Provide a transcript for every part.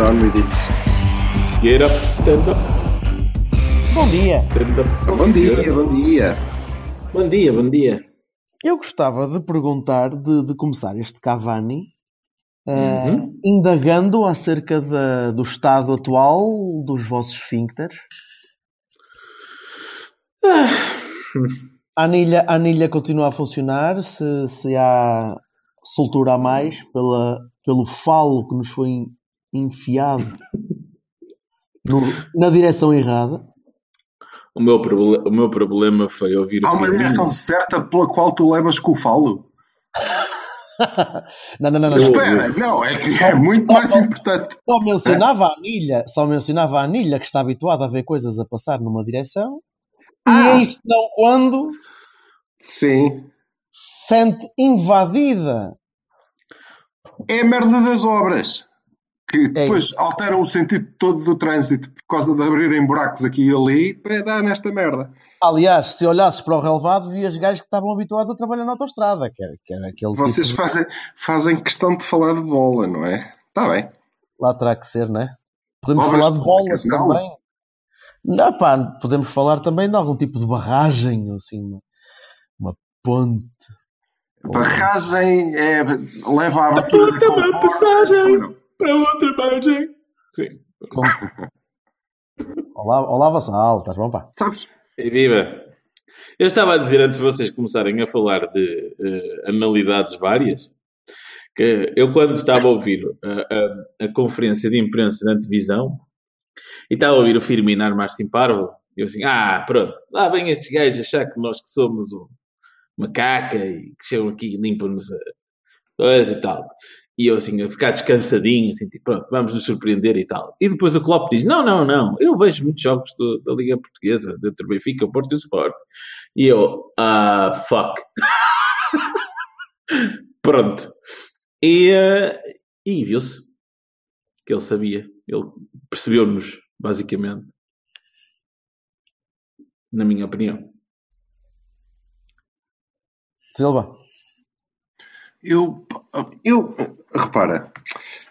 Get on with it. Get up, stand up, Bom dia. stand up. Bom dia, bom dia. Bom dia, bom dia. Eu gostava de perguntar, de, de começar este Cavani, eh, Uhum. indagando acerca da- do estado atual dos vossos esfíncteres. A anilha, a anilha continua a funcionar, se, se há soltura a mais pela, pelo falo que nos foi enfiado no- na direção errada. O meu, o meu problema foi ouvir Há uma Firmino. direção certa pela qual tu levas com o falo? Não, não, não, não. Espera, não, é que é muito mais importante. Só mencionava a anilha, só mencionava a anilha que está habituada a ver coisas a passar numa direção. Ah! E isto não quando Sim. se sente invadida. É a merda das obras. Que depois É alteram o sentido todo do trânsito por causa de abrirem buracos aqui e ali para dar nesta merda. Aliás, se olhasses para o relevado, vias gajos que estavam habituados a trabalhar na autostrada, que era, que era aquele Vocês tipo de... fazem, fazem questão de falar de bola, não é? Está bem. Lá terá que ser, não é? Podemos Obras falar de bolas não? também. Não, pá, podemos falar também de algum tipo de barragem, assim, uma, uma ponte. Barragem é, leva à abertura ponta da para a comporta. passagem. Para outra margem. Sim. Olá, olá Vassal, estás bom, pá? Sabes? E viva! Eu estava a dizer antes de vocês começarem a falar de eh, analidades várias, que eu quando estava a ouvir a, a- a conferência de imprensa na televisão e estava a ouvir o Firmino armar-se em parvo, eu assim, ah, pronto, lá vem estes gajos achar que nós que somos um- uma caca e que chegam aqui e limpam-nos a coisa e tal. E eu assim, a ficar descansadinho, assim, tipo, pronto, vamos nos surpreender e tal. E depois o Klopp diz, não, não, não, eu vejo muitos jogos do- da Liga Portuguesa, dentro do Benfica, o Porto e o Sport. E eu, ah, fuck. pronto. E, eh, e viu-se que ele sabia, ele percebeu-nos, basicamente. Na minha opinião. Silva, Eu, eu, repara,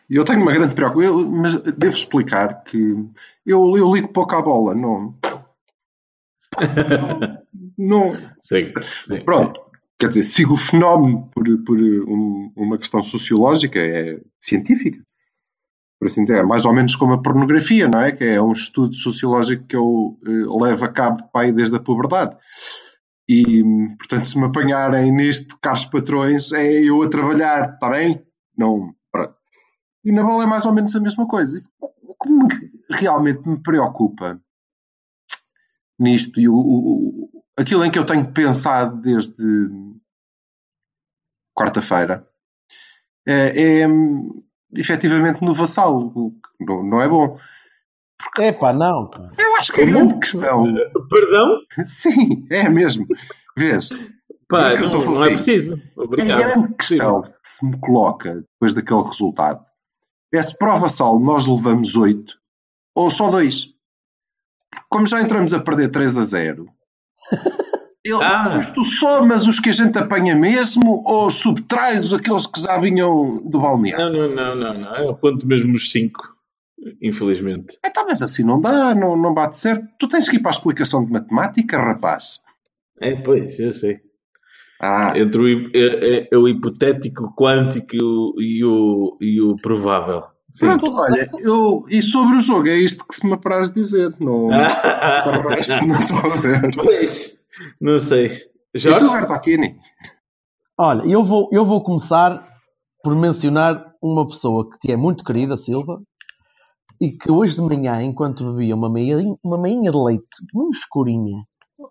eu tenho uma grande preocupação, mas devo explicar que eu, eu ligo pouco à bola, não. não Sim. sim. pronto, quer dizer, sigo o fenómeno por, por um- uma questão sociológica, é científica. Por assim dizer, é mais ou menos como a pornografia, não é? Que é um estudo sociológico que eu eh, levo a cabo pai desde a puberdade. E, portanto, se me apanharem neste, caros patrões, é eu a trabalhar, está bem? Não, pronto. E na bola é mais ou menos a mesma coisa. Isso, o que me- realmente me preocupa nisto e o, o- aquilo em que eu tenho pensado desde quarta-feira é, é hum, efetivamente no vassalo, o que não é bom. Epá, não, pá. Eu acho que a grande questão, Perdão? sim, é mesmo. Vês? Pá, Mas que eu sou não, não é preciso. A Obrigado. grande questão que se me coloca depois daquele resultado é se para o Vassal nós levamos 8 ou só 2. Como já entramos a perder 3 a 0, ele, Ah. tu somas os que a gente apanha mesmo ou subtrais aqueles que já vinham do balneário? Não, não, não, não, não. Eu conto mesmo os cinco, infelizmente. Então, mas assim não dá, não, não bate certo. Tu tens que ir para a explicação de matemática, rapaz. É, pois, eu sei. Ah, Entre o, é- é- é o hipotético, o quântico e o, e o, e o provável. Sim. pronto, olha, eu, e sobre o jogo, é isto que se me apraz dizer. Não, Ah, não estou a ver. pois, não sei. Jorge? Roberto Aquini? Olha, eu vou, eu vou começar por mencionar uma pessoa que te é muito querida, Silva, e que hoje de manhã, enquanto bebia uma meinha, uma meinha de leite muito escurinha,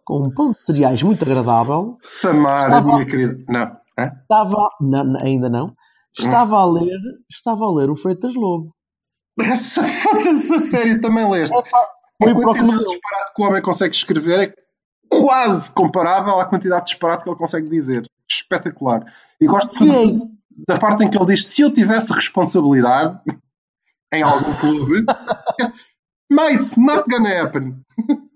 com um pão de cereais muito agradável, Samara, Estava- minha querida. Não. Hã? estava, não, ainda não, Estava a ler, estava a ler o Freitas Lobo. Essa foda-se a sério, também leste. Foi o deu. disparate que o homem consegue escrever é quase comparável à quantidade de disparate que ele consegue dizer. Espetacular. E gosto é- sobretudo da parte em que ele diz: se eu tivesse responsabilidade em algum clube, mate, not gonna happen.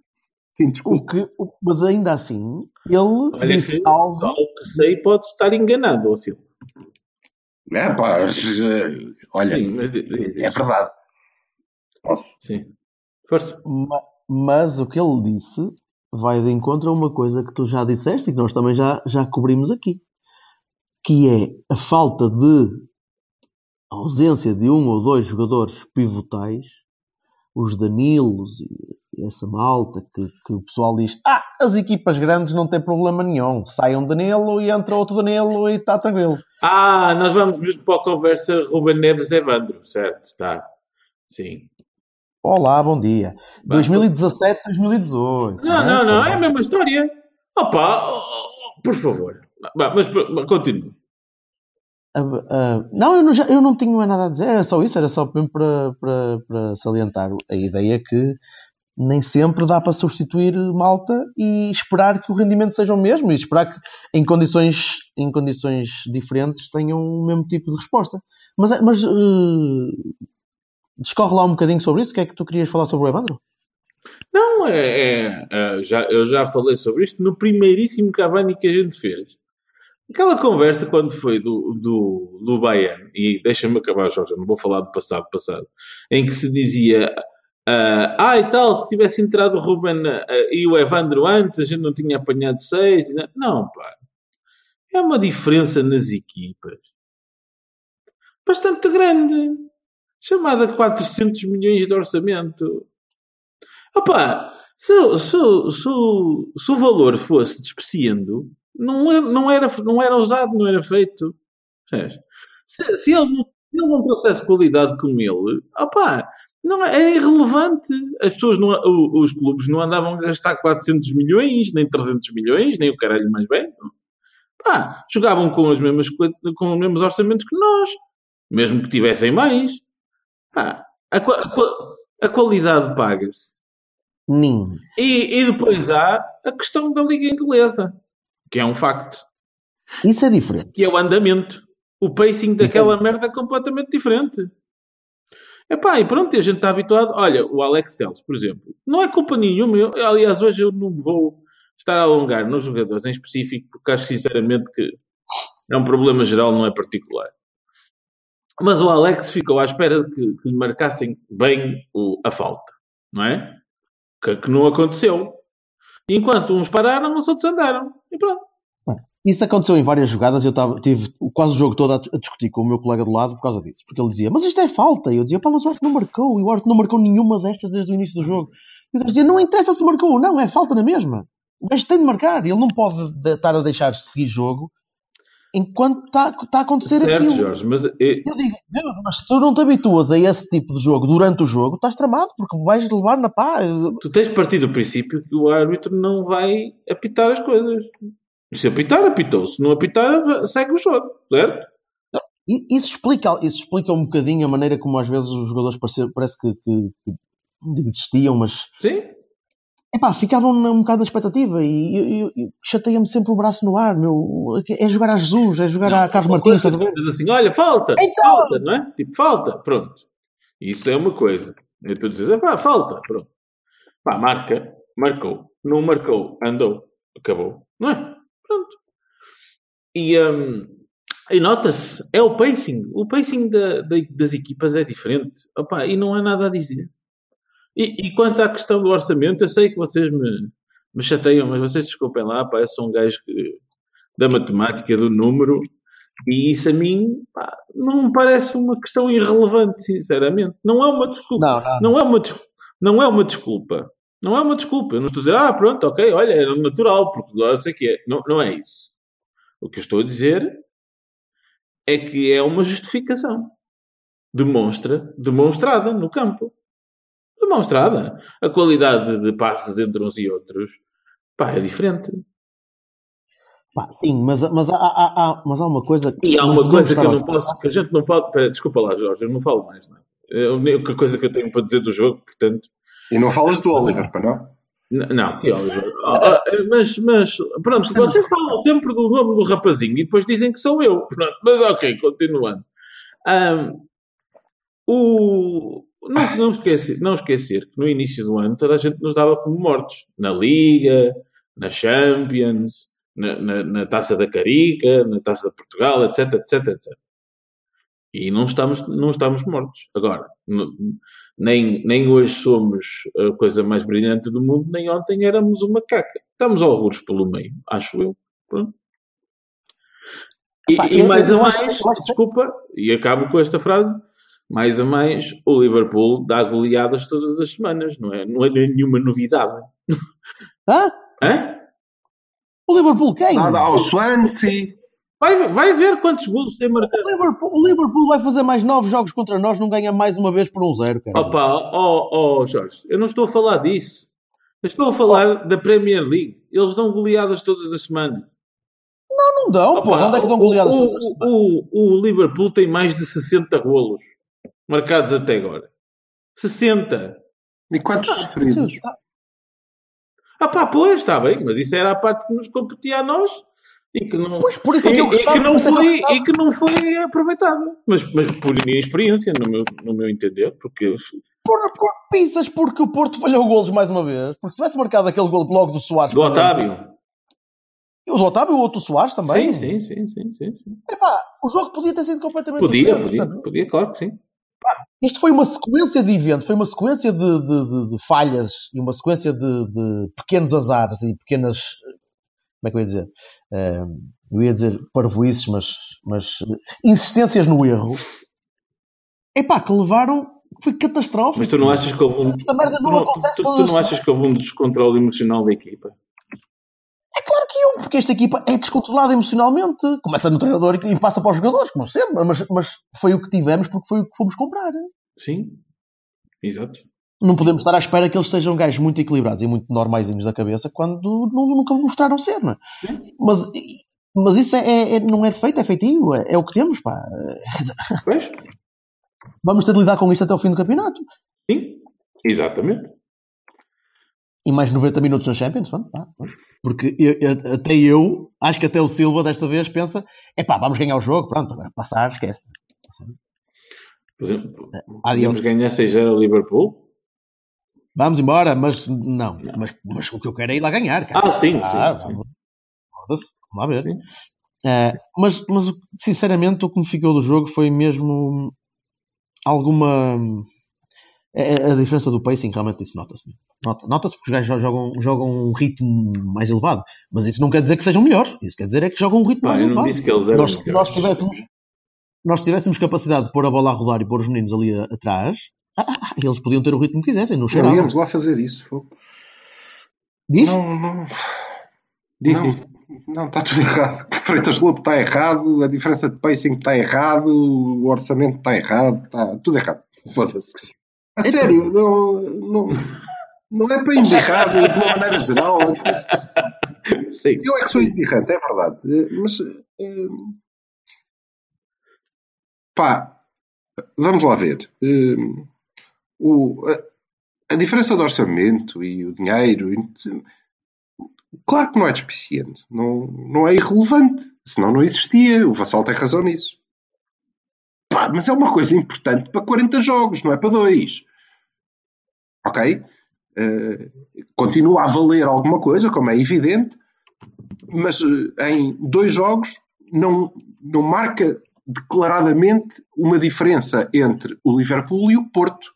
Sim, O desculpa. que, o- mas ainda assim, ele Olha disse que, algo. ao que sei, pode estar enganado, ó Silva. É pá, olha, Sim, mas é verdade. Posso? Sim. Força. Ma- Mas o que ele disse vai de encontro a uma coisa que tu já disseste e que nós também já, já cobrimos aqui, que é a falta de ausência de um ou dois jogadores pivotais, os Danilos e essa malta que, que o pessoal diz: Ah, as equipas grandes não têm problema nenhum, sai um Danilo e entra outro Danilo e está tranquilo. Ah, nós vamos mesmo para a conversa Ruben Neves Evandro, certo? Está. Sim. Olá, bom dia. Bah. 2017, 2018. Não, não, não, é a mesma história. Opa, oh, oh, por favor. Mas, mas continua. Ah, ah, não, eu não, já- eu não tinha nada a dizer, era só isso, era só mesmo para, para, para salientar a ideia que nem sempre dá para substituir malta e esperar que o rendimento seja o mesmo e esperar que em condições, em condições diferentes tenham o mesmo tipo de resposta. Mas, é- mas eh, discorre lá um bocadinho sobre isso, o que é que tu querias falar sobre o Evandro? Não, é, é, é, já, eu já falei sobre isto no primeiríssimo Cavani que a gente fez. Aquela conversa quando foi do, do, do Bayern, e deixa-me acabar, Jorge, não vou falar do passado, passado, em que se dizia ah, ah, e tal, se tivesse entrado o Ruben ah, e o Evandro antes, a gente não tinha apanhado seis. Não, não pá. É uma diferença nas equipas bastante grande, chamada 400 milhões de orçamento. Opa, se, se, se, se o valor fosse despreciando, não, é- não, era, não era usado, não era feito. Se, se ele, não- ele não trouxesse qualidade como ele, opa, não, é irrelevante. As pessoas, não, os clubes não andavam a gastar 400 milhões, nem 300 milhões, nem o caralho mais velho. Pá, jogavam com, as mesmas, com os mesmos orçamentos que nós, mesmo que tivessem mais. Pá, a, a a qualidade paga-se. Nin. E, e depois há a questão da Liga Inglesa, que é um facto, Isso é diferente. que é o andamento. O pacing daquela merda é completamente diferente. Epá, e pronto, a gente está habituado. Olha, o Alex Telles, por exemplo, não é culpa nenhuma. Eu, aliás, hoje eu não vou estar a alongar nos jogadores em específico, porque acho sinceramente que é um problema geral, não é particular. Mas o Alex ficou à espera de que, que lhe marcassem bem o- a falta, não é? Que, que não aconteceu. Enquanto uns pararam, os outros andaram. E pronto. Isso aconteceu em várias jogadas. Eu tava, tive quase o jogo todo a, a discutir com o meu colega do lado por causa disso. Porque ele dizia, mas isto é falta. E eu dizia, pá, mas o Arte não marcou. E o Arte não marcou nenhuma destas desde o início do jogo. E gajo dizia, não interessa se marcou ou não, é falta na mesma. O gajo tem de marcar. Ele não pode de- estar a deixar seguir jogo enquanto está está a acontecer Certo, aquilo. Jorge, mas eh, Eu digo, "Meu, mas se tu não te habituas a esse tipo de jogo durante o jogo, estás tramado, porque vais levar na pá. tu tens de partir do princípio que o árbitro não vai apitar as coisas. Se apitar, apitou. Se não apitar, segue o jogo, certo? Isso explica, isso explica um bocadinho a maneira como às vezes os jogadores parece, parece que, que, que desistiam, mas Sim. Epá, ficavam um bocado na expectativa e, eu- eu- eu chateia-me sempre o braço no ar. Meu, é jogar a Jesus, é jogar a Carlos Martins, estás a ver? assim, olha, falta, Então! falta, não é? Tipo, falta, pronto. Isso é uma coisa. E tu dizes, pá, falta, pronto. Pá, marca, marcou. Não marcou, andou, acabou. Não é? Pronto. E, hum, e nota-se, é o pacing. O pacing da- da- das equipas é diferente. Opa, e não há nada a dizer. E, e quanto à questão do orçamento, eu sei que vocês me, me chateiam, mas vocês desculpem lá, pá, eu sou um gajo que, da matemática, do número, e isso a mim pá, não me parece uma questão irrelevante, sinceramente. Não é uma desculpa. Não, não. Não é uma, não é uma desculpa. Não é uma desculpa. Eu não estou a dizer, ah, pronto, ok, olha, era natural, porque não sei que é. Não, não é isso. O que eu estou a dizer é que é uma justificação. Demonstra, demonstrada no campo. Demonstrada. A qualidade de passes entre uns e outros, pá, é diferente. Pá, sim, mas, mas, há, há, há, mas há uma coisa E há uma coisa que eu não posso, que a gente não pode. Pera, desculpa lá, Jorge, eu não falo mais, não é? É a única coisa que eu tenho para dizer do jogo, portanto. E não falas do Oliver, para não? Não, que Oliver. Ah, ah, mas, mas, pronto, vocês falam sempre do nome do rapazinho e depois dizem que sou eu. Pronto, mas ok, continuando. Ahm, o, não, não, esquecer, não esquecer que no início do ano toda a gente nos dava como mortos. Na Liga, na Champions, na, na, na Taça da Carica, na Taça de Portugal, etc, etc, etc. E não estamos, não estamos mortos. Agora, nem, nem hoje somos a coisa mais brilhante do mundo, nem ontem éramos uma caca. Estamos alguns pelo meio, acho eu. Pronto. E, Epá, e eu- mais eu a mais, desculpa, e acabo com esta frase, mais a mais, o Liverpool dá goleadas todas as semanas, não é? Não é nenhuma novidade. Hã? Hã? O Liverpool quem? Nada ao Swansea. Vai, vai ver quantos golos tem marcado. O Liverpool, o Liverpool vai fazer mais nove jogos contra nós, não ganha mais uma vez por um zero, cara. Opa, ó ó, Jorge, eu não estou a falar disso. Eu estou a falar da Premier League. Eles dão goleadas todas as semanas. não dão, Opa, pô. Onde é que dão o- goleadas? O, o, o, o Liverpool tem mais de 60 golos marcados até agora. 60. E quantos sofridos? Ah pá, pois, está bem, mas isso era a parte que nos competia a nós e que não, Pois, por isso é que eu e gostava, que não por isso que eu foi, gostava. e que não foi aproveitada. Mas, mas por minha experiência, no meu, no meu entender, porque Por, por pisas porque o Porto falhou golos mais uma vez. Porque se tivesse marcado aquele gol logo do Soares. do por exemplo, Otávio. O do Otávio e o outro do Soares também. Sim, sim, sim, sim, sim, sim. Epá, o jogo podia ter sido completamente Podia, diferente. podia, portanto, podia, claro que sim. Isto foi uma sequência de eventos, foi uma sequência de, de- de- de falhas e uma sequência de, pequenos azares e pequenas. Como é que eu ia dizer? Eh, eu ia dizer parvoices, mas, mas insistências no erro. Epá, que levaram. Foi catastrófico. Mas tu não achas que houve um. Esta merda não tu, acontece tu, tu não as achas que houve um descontrole emocional da equipa? Porque esta equipa é descontrolada emocionalmente. Começa no treinador e, passa para os jogadores, como sempre. Mas, mas foi o que tivemos porque foi o que fomos comprar. Sim. Exato. Não podemos estar à espera que eles sejam gajos muito equilibrados e muito normaisinhos da cabeça quando nu- nunca mostraram ser, não é? Mas, mas isso é, é- não é defeito, é feitio. É, é o que temos, pá. Pois? Vamos ter de lidar com isto até o fim do campeonato. Sim. Exatamente. E mais 90 minutos na Champions, pá, pá. Porque eu- eu- até eu, acho que até o Silva desta vez pensa: é pá, vamos ganhar o jogo, pronto, agora passar, esquece. Por exemplo, Adiante. podemos ganhar 6-0 ao Liverpool? Vamos embora, mas não. Mas, mas o que eu quero é ir lá ganhar, cara. Ah, sim, Ah, sim, sim. vamos- Foda-se, vamos lá ver. Sim. Eh, mas, mas, sinceramente, o que me ficou do jogo foi mesmo alguma. É- é A, diferença do pacing realmente isso nota-se. Nota- Nota-se porque os gajos jogam, jogam um ritmo mais elevado. Mas isso não quer dizer que sejam melhores. Isso quer dizer é que jogam um ritmo Ah, mais eu não elevado. disse que eles eram Nós, melhores. nós tivéssemos. Nós tivéssemos capacidade de pôr a bola a rodar e pôr os meninos ali a- atrás, ah, ah, ah, eles podiam ter o ritmo que quisessem, não Não cheiravam. íamos lá fazer isso. Diz? Não, não. Diz, não, diz. não, está tudo errado. Freitas Lobo está errado, a diferença de pacing está errado, o orçamento está errado, está tudo errado. Foda-se. A sério, não, não, não é para embirrar de uma maneira geral. Sim. Eu é que sou embirrante, é verdade. Mas. eh, Pá, vamos lá ver. Eh, o, a, a diferença de orçamento e o dinheiro. Claro que não é despiciente, não, não é irrelevante, senão não existia. O Vassal tem razão nisso. Pá, mas é uma coisa importante para 40 jogos, não é para dois. Ok? Eh, continua a valer alguma coisa, como é evidente, mas eh, em dois jogos não, não marca declaradamente uma diferença entre o Liverpool e o Porto.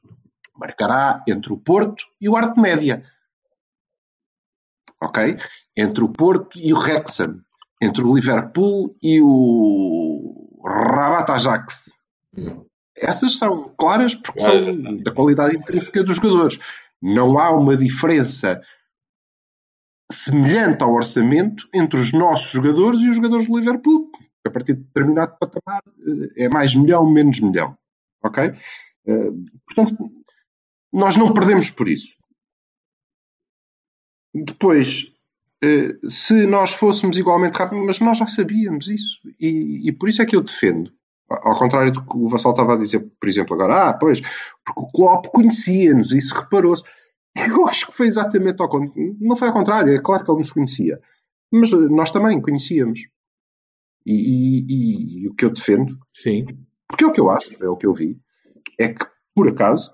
Marcará entre o Porto e o Arte Média. Ok? Entre o Porto e o Wrexham. Entre o Liverpool e o Rabat Ajax. Essas são claras porque são da qualidade intrínseca dos jogadores. Não há uma diferença semelhante ao orçamento entre os nossos jogadores e os jogadores do Liverpool. A partir de determinado patamar eh, é mais milhão, menos milhão. Ok? Eh, Portanto, nós não perdemos por isso. Depois, uh, se nós fôssemos igualmente rápidos, mas nós já sabíamos isso. E, e, por isso é que eu defendo. Ao contrário do que o Vassal estava a dizer, por exemplo, agora, ah, pois, porque o Klopp conhecia-nos, isso reparou-se. Eu acho que foi exatamente ao contrário. Não foi ao contrário, é claro que ele nos conhecia. Mas nós também conhecíamos. E, e, e, o que eu defendo, Sim. porque é o que eu acho, é o que eu vi, é que, por acaso,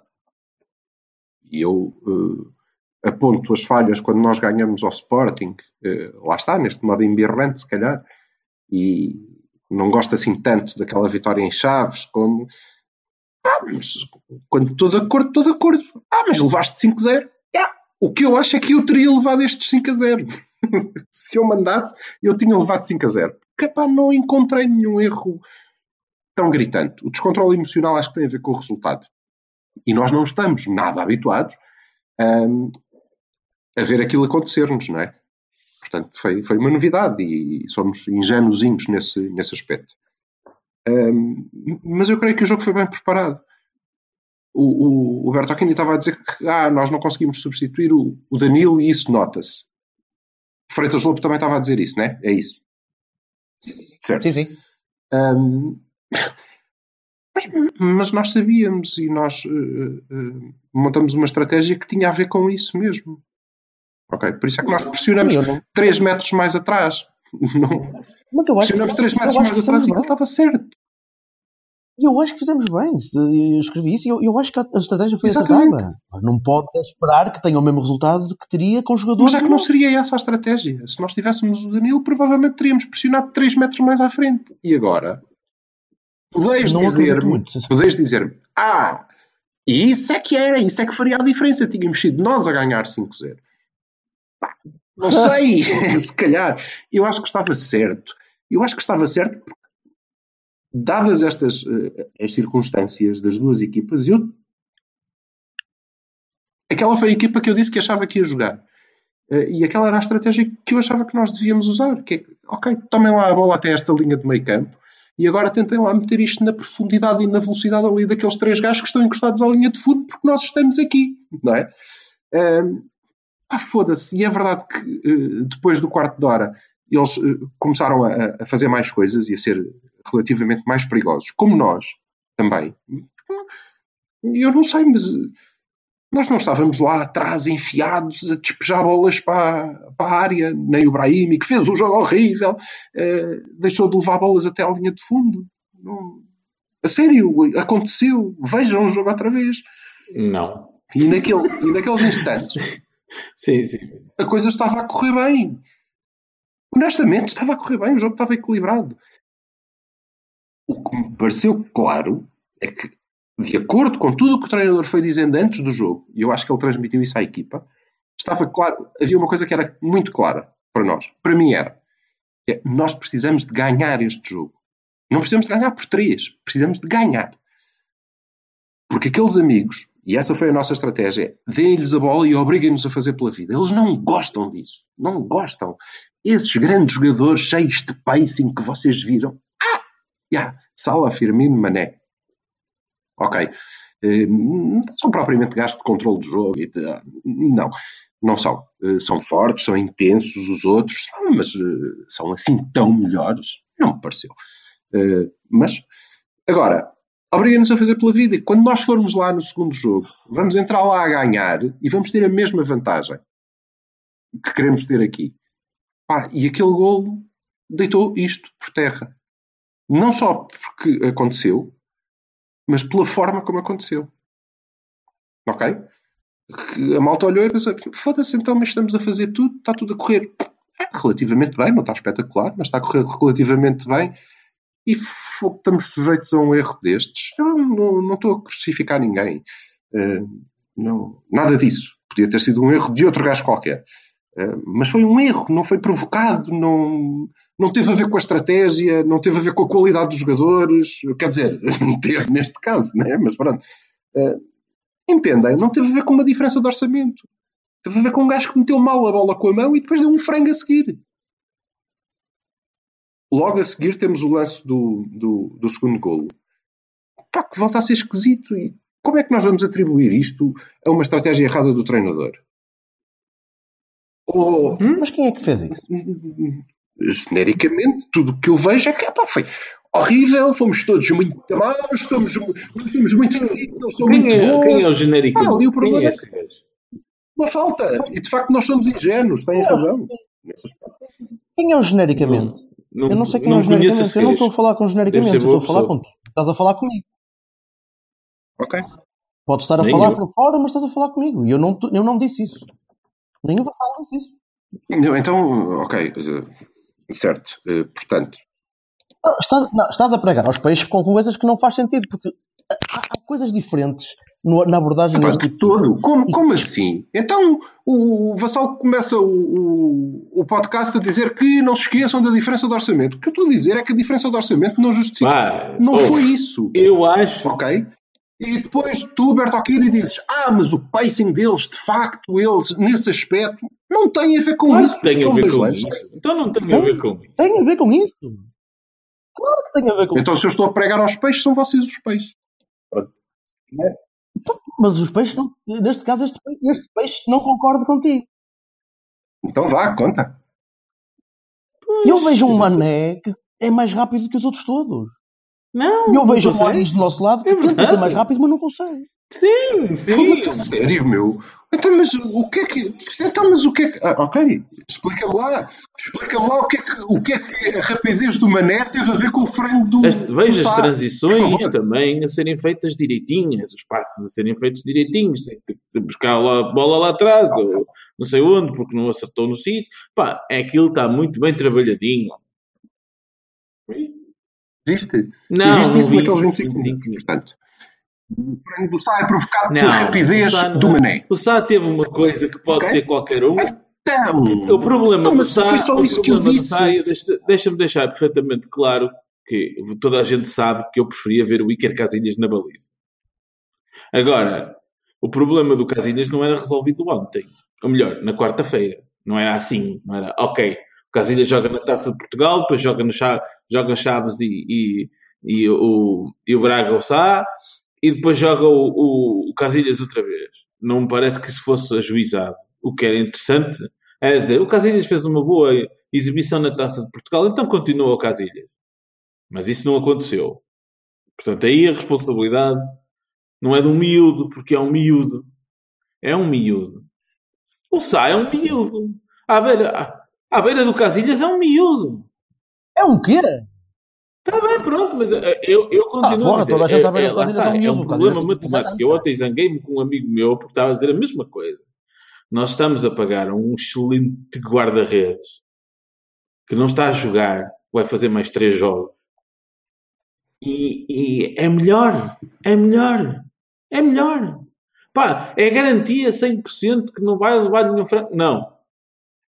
e eu uh, aponto as falhas quando nós ganhamos ao Sporting, uh, lá está, neste modo embirrante, se calhar, e não gosto assim tanto daquela vitória em Chaves, como. Ah, mas quando estou de acordo, estou de acordo. Ah, mas levaste 5-0. Yeah. O que eu acho é que eu teria levado estes 5 a 0. Se eu mandasse, eu tinha levado 5 a 0. Porque pá, não encontrei nenhum erro tão gritante. O descontrole emocional acho que tem a ver com o resultado. E nós não estamos nada habituados um, a ver aquilo acontecer-nos, não é? Portanto, foi, foi uma novidade e somos ingênuozinhos nesse, nesse aspecto. Um, mas eu creio que o jogo foi bem preparado. O, o, o Bertocchini estava a dizer que ah, nós não conseguimos substituir o, o Danilo e isso nota-se. Freitas Lobo também estava a dizer isso, não é? É isso. Certo. Sim, sim. Um, mas, mas, nós sabíamos e nós uh, uh, montamos uma estratégia que tinha a ver com isso mesmo. Ok? Por isso é que nós pressionamos não... 3 metros mais atrás. Não. Mas eu acho pressionamos 3 metros mais atrás e ele estava certo. E eu acho que fizemos bem. Eu escrevi isso e eu, eu acho que a estratégia foi Exatamente. acertada. Não pode esperar que tenha o mesmo resultado que teria com os jogadores. Mas é que não seria essa a estratégia. Se nós tivéssemos o Danilo, provavelmente teríamos pressionado 3 metros mais à frente. E agora? Podeis dizer-me, podeis dizer ah, isso é que era, isso é que faria a diferença. Tínhamos sido nós a ganhar 5-0. Não sei, se calhar. Eu acho que estava certo. Eu acho que estava certo porque dadas estas uh, as circunstâncias das duas equipas, eu aquela foi a equipa que eu disse que achava que ia jogar. Uh, e aquela era a estratégia que eu achava que nós devíamos usar. Que é, ok, tomem lá a bola até esta linha de meio campo e agora tentem lá meter isto na profundidade e na velocidade ali daqueles três gajos que estão encostados à linha de fundo porque nós estamos aqui, não é? Uh, ah, foda-se. E é verdade que uh, depois do quarto de hora eles uh, começaram a, a, fazer mais coisas e a ser relativamente mais perigosos, como nós também. Eu não sei, mas nós não estávamos lá atrás enfiados a despejar bolas para, para a área, nem o Brahimi, que fez um jogo horrível, deixou de levar bolas até à linha de fundo. Não, a sério, aconteceu. Vejam o jogo outra vez. Não. E, naquele, e naqueles instantes sim, sim. a coisa estava a correr bem. Honestamente, estava a correr bem, o jogo estava equilibrado. O que me pareceu claro é que, de acordo com tudo o que o treinador foi dizendo antes do jogo, e eu acho que ele transmitiu isso à equipa, estava claro, havia uma coisa que era muito clara para nós. Para mim era. É, nós precisamos de ganhar este jogo. Não precisamos de ganhar por três, precisamos de ganhar. Porque aqueles amigos, e essa foi a nossa estratégia, deem-lhes a bola e obriguem-nos a fazer pela vida. Eles não gostam disso. Não gostam. Esses grandes jogadores cheios de pacing que vocês viram, Yeah, Sala, Firmino, Mané. Ok. Uh, não são propriamente gastos de controle do jogo. não, não são. Uh, são fortes, são intensos os outros, mas uh, são assim tão melhores? Não me pareceu. mas, agora, obriga-nos a fazer pela vida. E quando nós formos lá no segundo jogo, vamos entrar lá a ganhar e vamos ter a mesma vantagem que queremos ter aqui. Ah, e aquele golo deitou isto por terra. Não só porque aconteceu, mas pela forma como aconteceu. Ok? A malta olhou e pensou: foda-se, então, mas estamos a fazer tudo, está tudo a correr relativamente bem, não está espetacular, mas está a correr relativamente bem. E estamos sujeitos a um erro destes. Eu não, não estou a crucificar ninguém. Uh, não, nada disso. Podia ter sido um erro de outro gajo qualquer. Uh, mas foi um erro, não foi provocado, não, não teve a ver com a estratégia, não teve a ver com a qualidade dos jogadores, quer dizer, teve neste caso, né? mas pronto. Uh, entendem? Não teve a ver com uma diferença de orçamento. Teve a ver com um gajo que meteu mal a bola com a mão e depois deu um frango a seguir. Logo a seguir temos o lance do, do, do segundo golo. Pá, que volta a ser esquisito. E como é que nós vamos atribuir isto a uma estratégia errada do treinador? Ou, Mas quem é que fez isso? genericamente, tudo o que eu vejo é que epá, foi horrível, fomos todos muito maus, somos, nós somos muito felizes, eles são Quem muito é, quem bons. é o genérico? Ah, ali o problema Quem é é-? Uma falta. E de facto nós somos ingênuos, têm razão. Quem é o genericamente? Não, eu não sei quem é o genericamente. Eu não estou a falar com genericamente, estou a falar pessoa. com tu. Estás a falar comigo. Ok. Podes estar a Nem falar eu. por fora, mas estás a falar comigo. E eu não, eu não disse isso. Nem o Vassalo disse isso. Não, Então, ok. eh, Certo. Eh, Portanto, Não, estás, não, estás a pregar aos peixes com coisas que não faz sentido, porque há, há coisas diferentes no- na abordagem epá, deste de tipo de todo. Como, como assim? Então o Vassal começa o, o, o podcast a dizer que não se esqueçam da diferença de orçamento. O que eu estou a dizer é que a diferença de orçamento não justifica. Pá, Não oh, foi isso. Eu acho. Ok? E depois tu, Bertocchini, dizes: Ah, mas o pacing deles, de facto, eles, nesse aspecto, não tem a ver com Claro isso. que tem a Aqueles ver com isso. Então não tem a Tem. ver com isso. Tem a ver com isso. Claro que tem a ver com Então, se eu estou a pregar aos peixes, são vocês os peixes. Mas os peixes, não, neste caso, este, este peixe não concorda contigo. Então vá, conta. Eu vejo um mané que é mais rápido que os outros todos. Não. E eu vejo não um. Anis do nosso lado que É tenta ser mais rápido, mas não consegue. Sim, sim. sério, meu. Então, mas o que é que. Então, mas o que é que. Ah, ok, explica-me lá. Explica-me lá o que, é que, o que é que a rapidez do mané teve a ver com o frango do. As, do vejo as transições também a serem feitas direitinhas, os passos a serem feitos direitinhos, sem buscar lá a bola lá atrás, ou não sei onde, porque não acertou no sítio. Pá, é aquilo está muito bem trabalhadinho. Viste? Não, e viste não isso naqueles 25 25 minutos. Portanto, do Sá é provocado Não, pela rapidez Sá do mané. O Sá teve uma coisa que pode Ok. ter qualquer um. Então. O problema Não, do Sá, foi só isso que eu disse. Deixa-me deixar perfeitamente claro que toda a gente sabe que eu preferia ver o Iker Casilhas na baliza. Agora, o problema do Casilhas não era resolvido ontem. Ou melhor, na quarta-feira. Não era assim. Não era, ok, o Casilhas joga na Taça de Portugal, depois joga, no Cha- joga Chaves e, e, e o, e o Braga o Sá, e depois joga o, o, o Casilhas outra vez. Não me parece que isso fosse ajuizado. O que era interessante é dizer, o Casilhas fez uma boa exibição na Taça de Portugal, então continua o Casilhas. Mas isso não aconteceu. Portanto, aí a responsabilidade não é um miúdo, porque é um miúdo. É um miúdo. O Sá é um miúdo. À beira, à, beira do Casilhas é um miúdo. É um quê? Está bem, pronto, mas eh, eu, eu continuo Ah, fora, toda a gente é, Casilhas está, é um miúdo, um o Casilhas problema tem matemático. Eu 17 ontem zanguei-me com um amigo meu porque estava a dizer a mesma coisa. Nós estamos a pagar um excelente guarda-redes que não está a jogar, vai fazer mais três jogos. E, e é melhor, é melhor, é melhor. Pá, é garantia 100% que não vai levar nenhum franco. Não.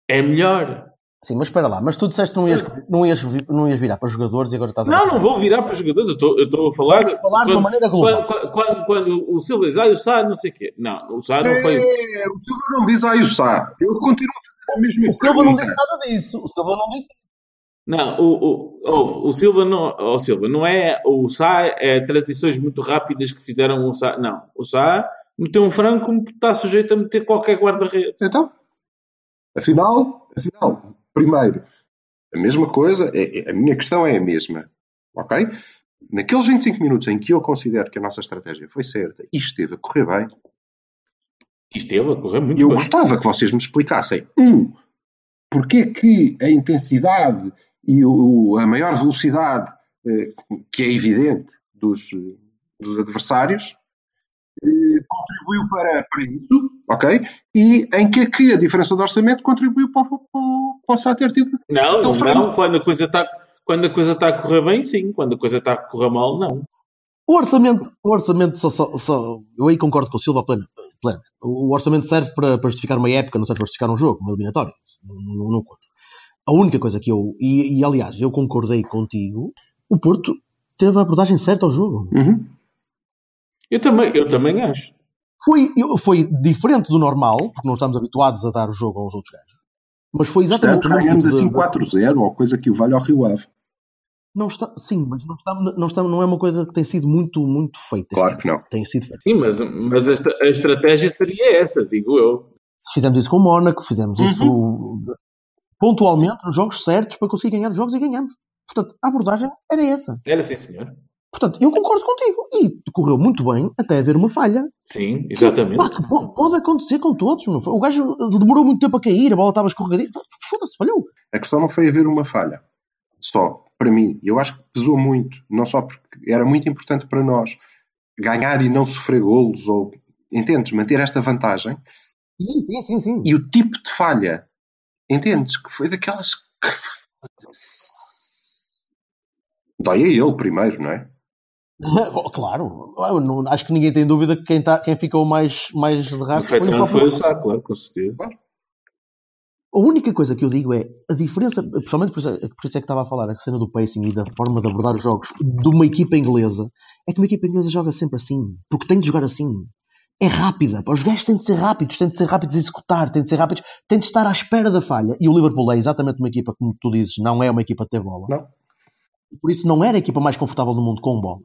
É melhor. Sim, mas espera lá. Mas tu disseste que não ias, não ias, não ias virar para jogadores e agora estás a... Não, não vou virar para os jogadores. Eu estou- Eu estou a falar. Falar de uma quando- maneira global. Quando, quando, quando o Silva diz, ah, o Sá, não sei o quê. Não, o Sá não foi. É, o Silva não diz aí o Sá. Eu continuo a fazer a mesma O Silva não disse nada disso. O Silva não disse Não, o, o, o, o Silva não. O Silva não é. O Sá é transições muito rápidas que fizeram o Sá. Não, o Sá meteu um franco como está sujeito a meter qualquer guarda-redes. Então, afinal, afinal, primeiro, a mesma coisa, é- é- a minha questão é a mesma, ok? Naqueles 25 minutos em que eu considero que a nossa estratégia foi certa e esteve a correr bem, esteve a correr muito eu bem. gostava que vocês me explicassem, um, porque é que a intensidade e o- a maior velocidade, eh, que é evidente, dos, eh, dos adversários, eh, contribuiu para, para isso, ok? E em que é que a diferença de orçamento contribuiu para, o- para, para o Sá ter tido. Não, foi- não, quando a coisa está. Quando a coisa está a correr bem, sim. Quando a coisa está a correr mal, não. O orçamento, o orçamento só, só, só- Eu aí concordo com o Silva pleno, pleno. O orçamento serve para, para justificar uma época, não serve para justificar um jogo, uma eliminatória. Não, não, não conta. A única coisa que eu. E, e, aliás, eu concordei contigo, o Porto teve a abordagem certa ao jogo. Uhum. Eu também, eu também acho. Foi, foi diferente do normal, porque não estamos habituados a dar o jogo aos outros gajos. Mas foi exatamente mesmo ganhamos assim de- 4-0, ou coisa que o vale ao Rio Ave. Não está, sim, mas não, está, não, está, não é uma coisa que tem sido muito, muito feita. Claro que não. Tem sido feita. Sim, mas, mas a, estra- a estratégia seria essa, digo eu. Fizemos isso com o Mónaco, fizemos isso pontualmente nos jogos certos para conseguir ganhar os jogos e ganhamos. Portanto, a abordagem era essa. Era sim, senhor. Portanto, eu concordo contigo. E correu muito bem até haver uma falha. Sim, exatamente. Pá, que po- pode acontecer com todos. Não foi? O gajo demorou muito tempo a cair, a bola estava escorregadia. Foda-se, falhou. A questão não foi haver uma falha. Só, para mim, eu acho que pesou muito, não só porque era muito importante para nós ganhar e não sofrer golos, ou, entendes, manter esta vantagem, Sim, sim, sim. sim. e o tipo de falha, entendes, que foi daquelas que... Dói a ele primeiro, não é? Oh, claro. Eu não- acho que ninguém tem dúvida que quem, tá, quem ficou mais, mais de rastro foi o próprio foi o claro, com certeza. A única coisa que eu digo é a diferença, principalmente por isso, é- por isso é que estava a falar a cena do pacing e da forma de abordar os jogos de uma equipa inglesa, é que uma equipa inglesa joga sempre assim, porque tem de jogar assim. É rápida, os gajos têm de ser rápidos, têm de ser rápidos a executar, têm de ser rápidos, têm de estar à espera da falha. E o Liverpool é exatamente uma equipa, como tu dizes, não é uma equipa de ter bola. Não. Por isso não era a equipa mais confortável do mundo com bola.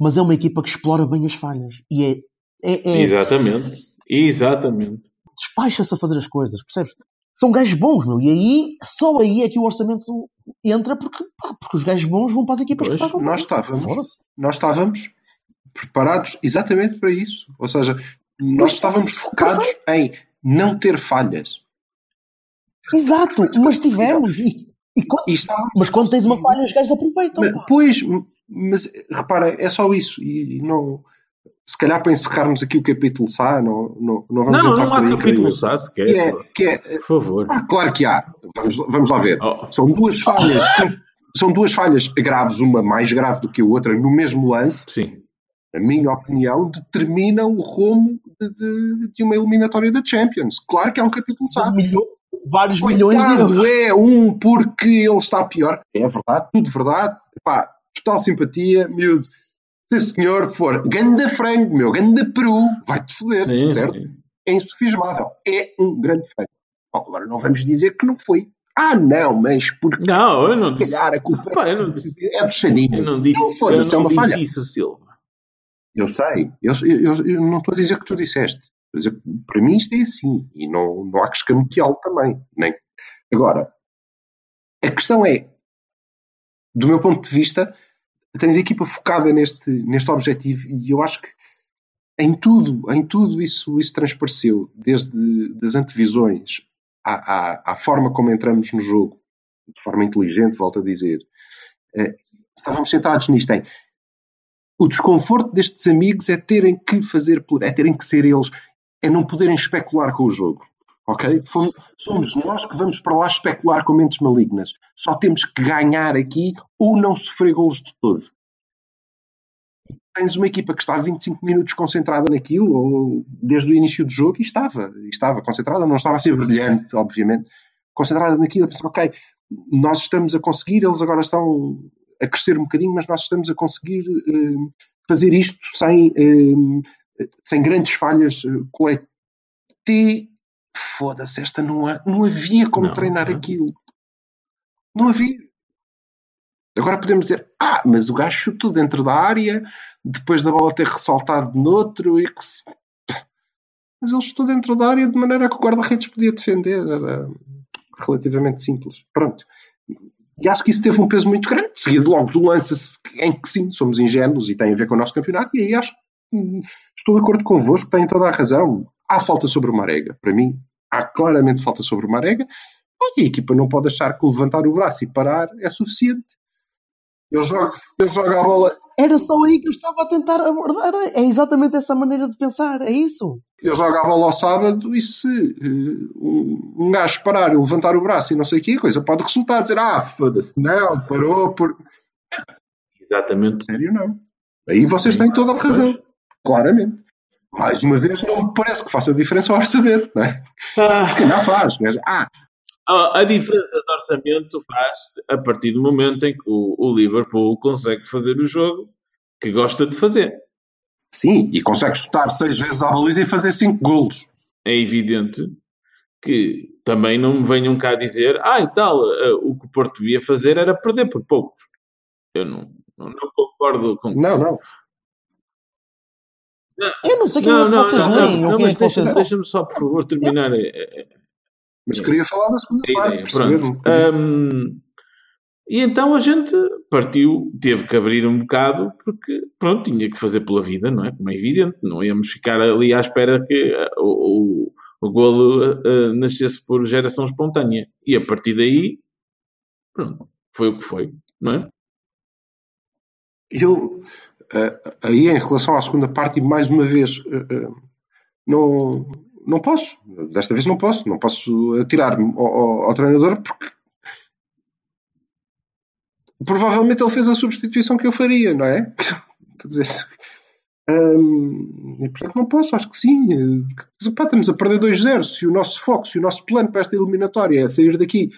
Mas é uma equipa que explora bem as falhas. E é, é, é Exatamente. Exatamente. despacha-se a fazer as coisas, percebes? São gajos bons, meu. E aí, só aí é que o orçamento entra porque, porque os gajos bons vão para as equipas Pois, que pagam. Nós estávamos, nós estávamos preparados exatamente para isso. Ou seja, nós estávamos focados em não ter falhas. Exato, mas tivemos. E, e E estávamos mas quando tens uma falha, os gajos aproveitam. Mas, pois, mas repara, é só isso. E não, se calhar para encerrarmos aqui o capítulo SA, não, não, não vamos Não, entrar não por há aí. capítulo só sequer. Que é, que é, Por favor. ah, claro que há. Vamos, vamos lá ver. Oh, São duas falhas. que- São duas falhas graves, uma mais grave do que a outra, no mesmo lance, sim. na minha opinião, determinam o rumo de, de- de uma eliminatória da Champions. Claro que há um capítulo. Milho- vários milhões de Coitado, euros. é um porque ele está pior. É verdade, tudo verdade. Pá, total simpatia, miúdo. Se o senhor for ganda frango, meu, ganda peru, vai-te foder, Sim, certo? sim. É insufismável. É um grande frango. Bom, agora não vamos dizer que não foi. Ah, não, mas porque Não, eu não se disse. calhar a culpa Pá, eu não disse. é do Saninho. Eu não disse. Não, foda-se, eu é não uma disse falha. isso, Silva. Eu sei, eu, eu- eu não estou a dizer que tu disseste. Dizer para mim isto é assim e não, não há que escamoteá-lo também. Nem. Agora, a questão é, do meu ponto de vista, tens a equipa focada neste, neste objetivo e eu acho que em tudo, em tudo isso, isso transpareceu, desde das antevisões à, à, à forma como entramos no jogo, de forma inteligente, volto a dizer. Eh, estávamos centrados nisto, em o desconforto destes amigos é terem que fazer, é terem que ser eles, é não poderem especular com o jogo. Ok? Fomos- Somos nós que vamos para lá especular com mentes malignas. Só temos que ganhar aqui ou não sofrer golos de todo. Tens uma equipa que está 25 minutos concentrada naquilo, ou desde o início do jogo, e estava, estava concentrada, não estava a ser brilhante, obviamente, concentrada naquilo, a pensar, ok, nós estamos a conseguir, eles agora estão a crescer um bocadinho, mas nós estamos a conseguir eh, fazer isto sem, eh, sem grandes falhas eh, colete. Foda-se, esta não, há- não havia como Não, treinar não. aquilo. Não havia. Agora podemos dizer, ah, mas o gajo chutou dentro da área, depois da bola ter ressaltado noutro, e que se- mas ele chutou dentro da área de maneira que o guarda-redes podia defender. Era relativamente simples. Pronto. E acho que isso teve um peso muito grande, seguido logo do lance em que sim, somos ingênuos e tem a ver com o nosso campeonato, e aí acho que estou de acordo convosco, têm toda a razão. Há falta sobre o Marega. Para mim, há claramente falta sobre o Marega. E a equipa não pode achar que levantar o braço e parar é suficiente. Ele joga, ele joga a bola, Era só aí que eu estava a tentar abordar. É exatamente essa maneira de pensar. É isso. ele joga a bola ao sábado e se eh, um, um gajo parar e levantar o braço e não sei o quê, a coisa pode resultar dizer, ah, foda-se, não, parou por. Exatamente. Sério, não. Aí vocês têm toda a razão. Claramente. Mais uma vez, não me parece que faça diferença ao orçamento, não é? Ah, Se calhar faz, mas, ah, a diferença de orçamento faz a partir do momento em que o, o Liverpool consegue fazer o jogo que gosta de fazer. sim, e consegue chutar seis vezes à baliza e fazer cinco golos. É evidente que também não me venham cá dizer ah, e tal, eh, o que o Porto devia fazer era perder por poucos. Eu não, não, não concordo com Não, não. Eu não sei quem é que vocês leem ou quem é que deixa- vocês Deixa-me só, por favor, terminar. eh, eh, Mas queria falar da segunda a parte, ideia. um Pronto. bocadinho. Hum, e então a gente partiu, teve que abrir um bocado, porque, pronto, tinha que fazer pela vida, não é? Como é evidente, não íamos ficar ali à espera que eh, o, o, o golo eh, nascesse por geração espontânea. E a partir daí, pronto, foi o que foi, não é? Eu, aí em relação à segunda parte, e mais uma vez, eh, eh, não, não posso. Desta vez não posso. Não posso atirar-me ao, ao- ao treinador porque provavelmente ele fez a substituição que eu faria, não é? Quer dizer, hum, e portanto não posso, acho que sim. Eh, pá, estamos a perder 2-0. Se o nosso foco, se o nosso plano para esta eliminatória é sair daqui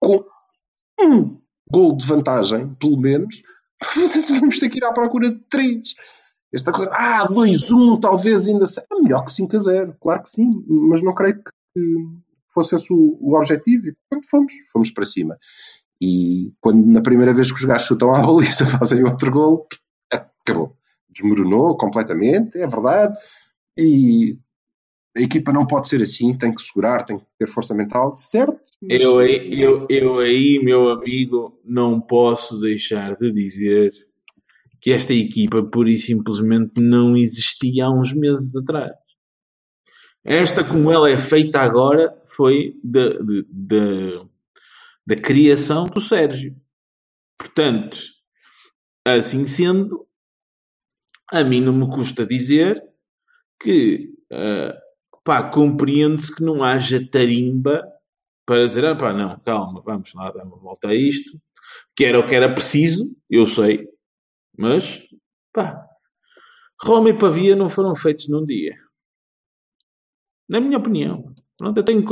com um gol de vantagem, pelo menos, vamos ter que ir à procura de 3. Esta coisa, ah, 2-1, talvez ainda seja. É melhor que 5 a 0, claro que sim, mas não creio que fosse esse o, o objetivo. E, portanto, fomos, fomos para cima. E quando na primeira vez que os gajos chutam à baliza fazem outro gol, acabou. Desmoronou completamente, é verdade. E a equipa não pode ser assim, tem que segurar, tem que ter força mental, certo? mas- Eu, aí- eu, eu aí, meu amigo, não posso deixar de dizer que esta equipa pura e simplesmente não existia há uns meses atrás. Esta, como ela é feita agora, foi da, de- da- da criação do Sérgio. Portanto, assim sendo, a mim não me custa dizer que ah, pá, compreende-se que não haja tarimba para dizer, ah pá, não, calma, vamos lá dar uma volta a isto, que era o que era preciso, eu sei, mas, pá, Roma e Pavia não foram feitos num dia. Na minha opinião. Pronto, eu tenho,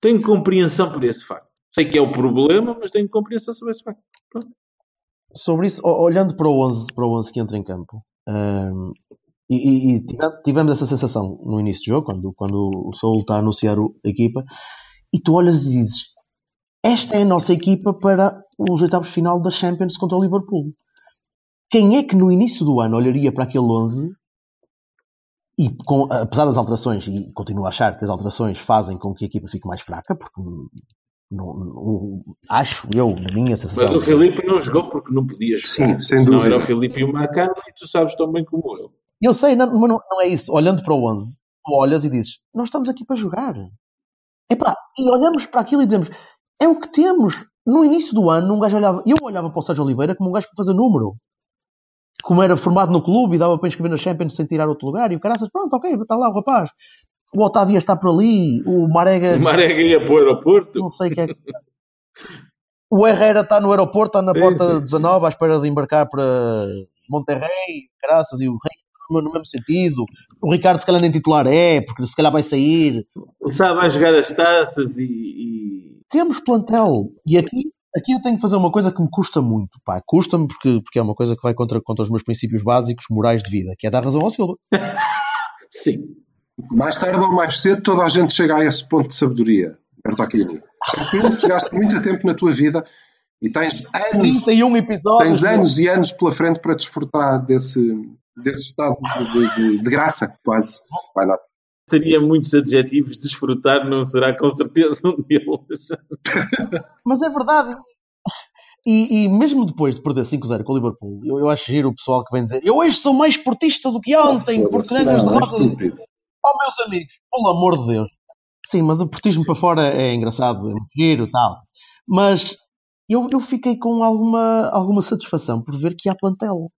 tenho compreensão por esse facto. Sei que é o problema, mas tenho compreensão sobre esse facto. Pronto. sobre isso, olhando para o 11, para o 11 que entra em campo, hum, e, e- e tive- tivemos essa sensação no início do jogo, quando, quando o Saul está a anunciar o- a equipa, e tu olhas e dizes: Esta é a nossa equipa para os oitavos de final da Champions contra o Liverpool. Quem é que no início do ano olharia para aquele 11 e, com, apesar das alterações, e continuo a achar que as alterações fazem com que a equipa fique mais fraca, porque não, não- acho eu, na minha sensação. Mas o Filipe não jogou porque não podia jogar. Sim, sem Senão dúvida. era o Filipe e o Marcano e tu sabes tão bem como eu. Eu sei, não, mas não, não é isso. Olhando para o 11, tu olhas e dizes: Nós estamos aqui para jogar. Epá, e olhamos para aquilo e dizemos: É o que temos. No início do ano, um gajo olhava, eu olhava para o Sérgio Oliveira como um gajo para fazer número. Como era formado no clube e dava para inscrever na Champions sem tirar outro lugar. E o caraças, pronto, ok, está lá o rapaz. O Otávio está por ali, o Marega, O Marega ia para o aeroporto. não sei o que é que. O Herrera está no aeroporto, está na porta sim. 19 à espera de embarcar para Monterrey, graças, e o Rei no mesmo sentido. O Ricardo se calhar nem titular é, porque se calhar vai sair. O Sá vai jogar as taças e, e- Temos plantel. E aqui, aqui eu tenho que fazer uma coisa que me custa muito. Pá, custa-me porque, porque é uma coisa que vai contra, contra os meus princípios básicos morais de vida, que é dar razão ao Silva. Sim. Mais tarde ou mais cedo, toda a gente chega a esse ponto de sabedoria. Bertolini. Tu chegaste muito tempo na tua vida e tens anos, 31 episódios. tens anos e anos pela frente para desfrutar desse, desse estado de, de- de graça, quase. Vai lá. Teria muitos adjetivos. Desfrutar não será com certeza um deles. Mas é verdade. E, e mesmo depois de perder 5-0 com o Liverpool, eu, eu acho giro o pessoal que vem dizer eu hoje sou mais esportista do que ontem, porque Não, ganhas é derrotas. Oh, meus amigos, pelo amor de Deus. Sim, mas o portismo para fora é engraçado, é giro tal. Mas eu, eu fiquei com alguma, alguma satisfação por ver que há plantel.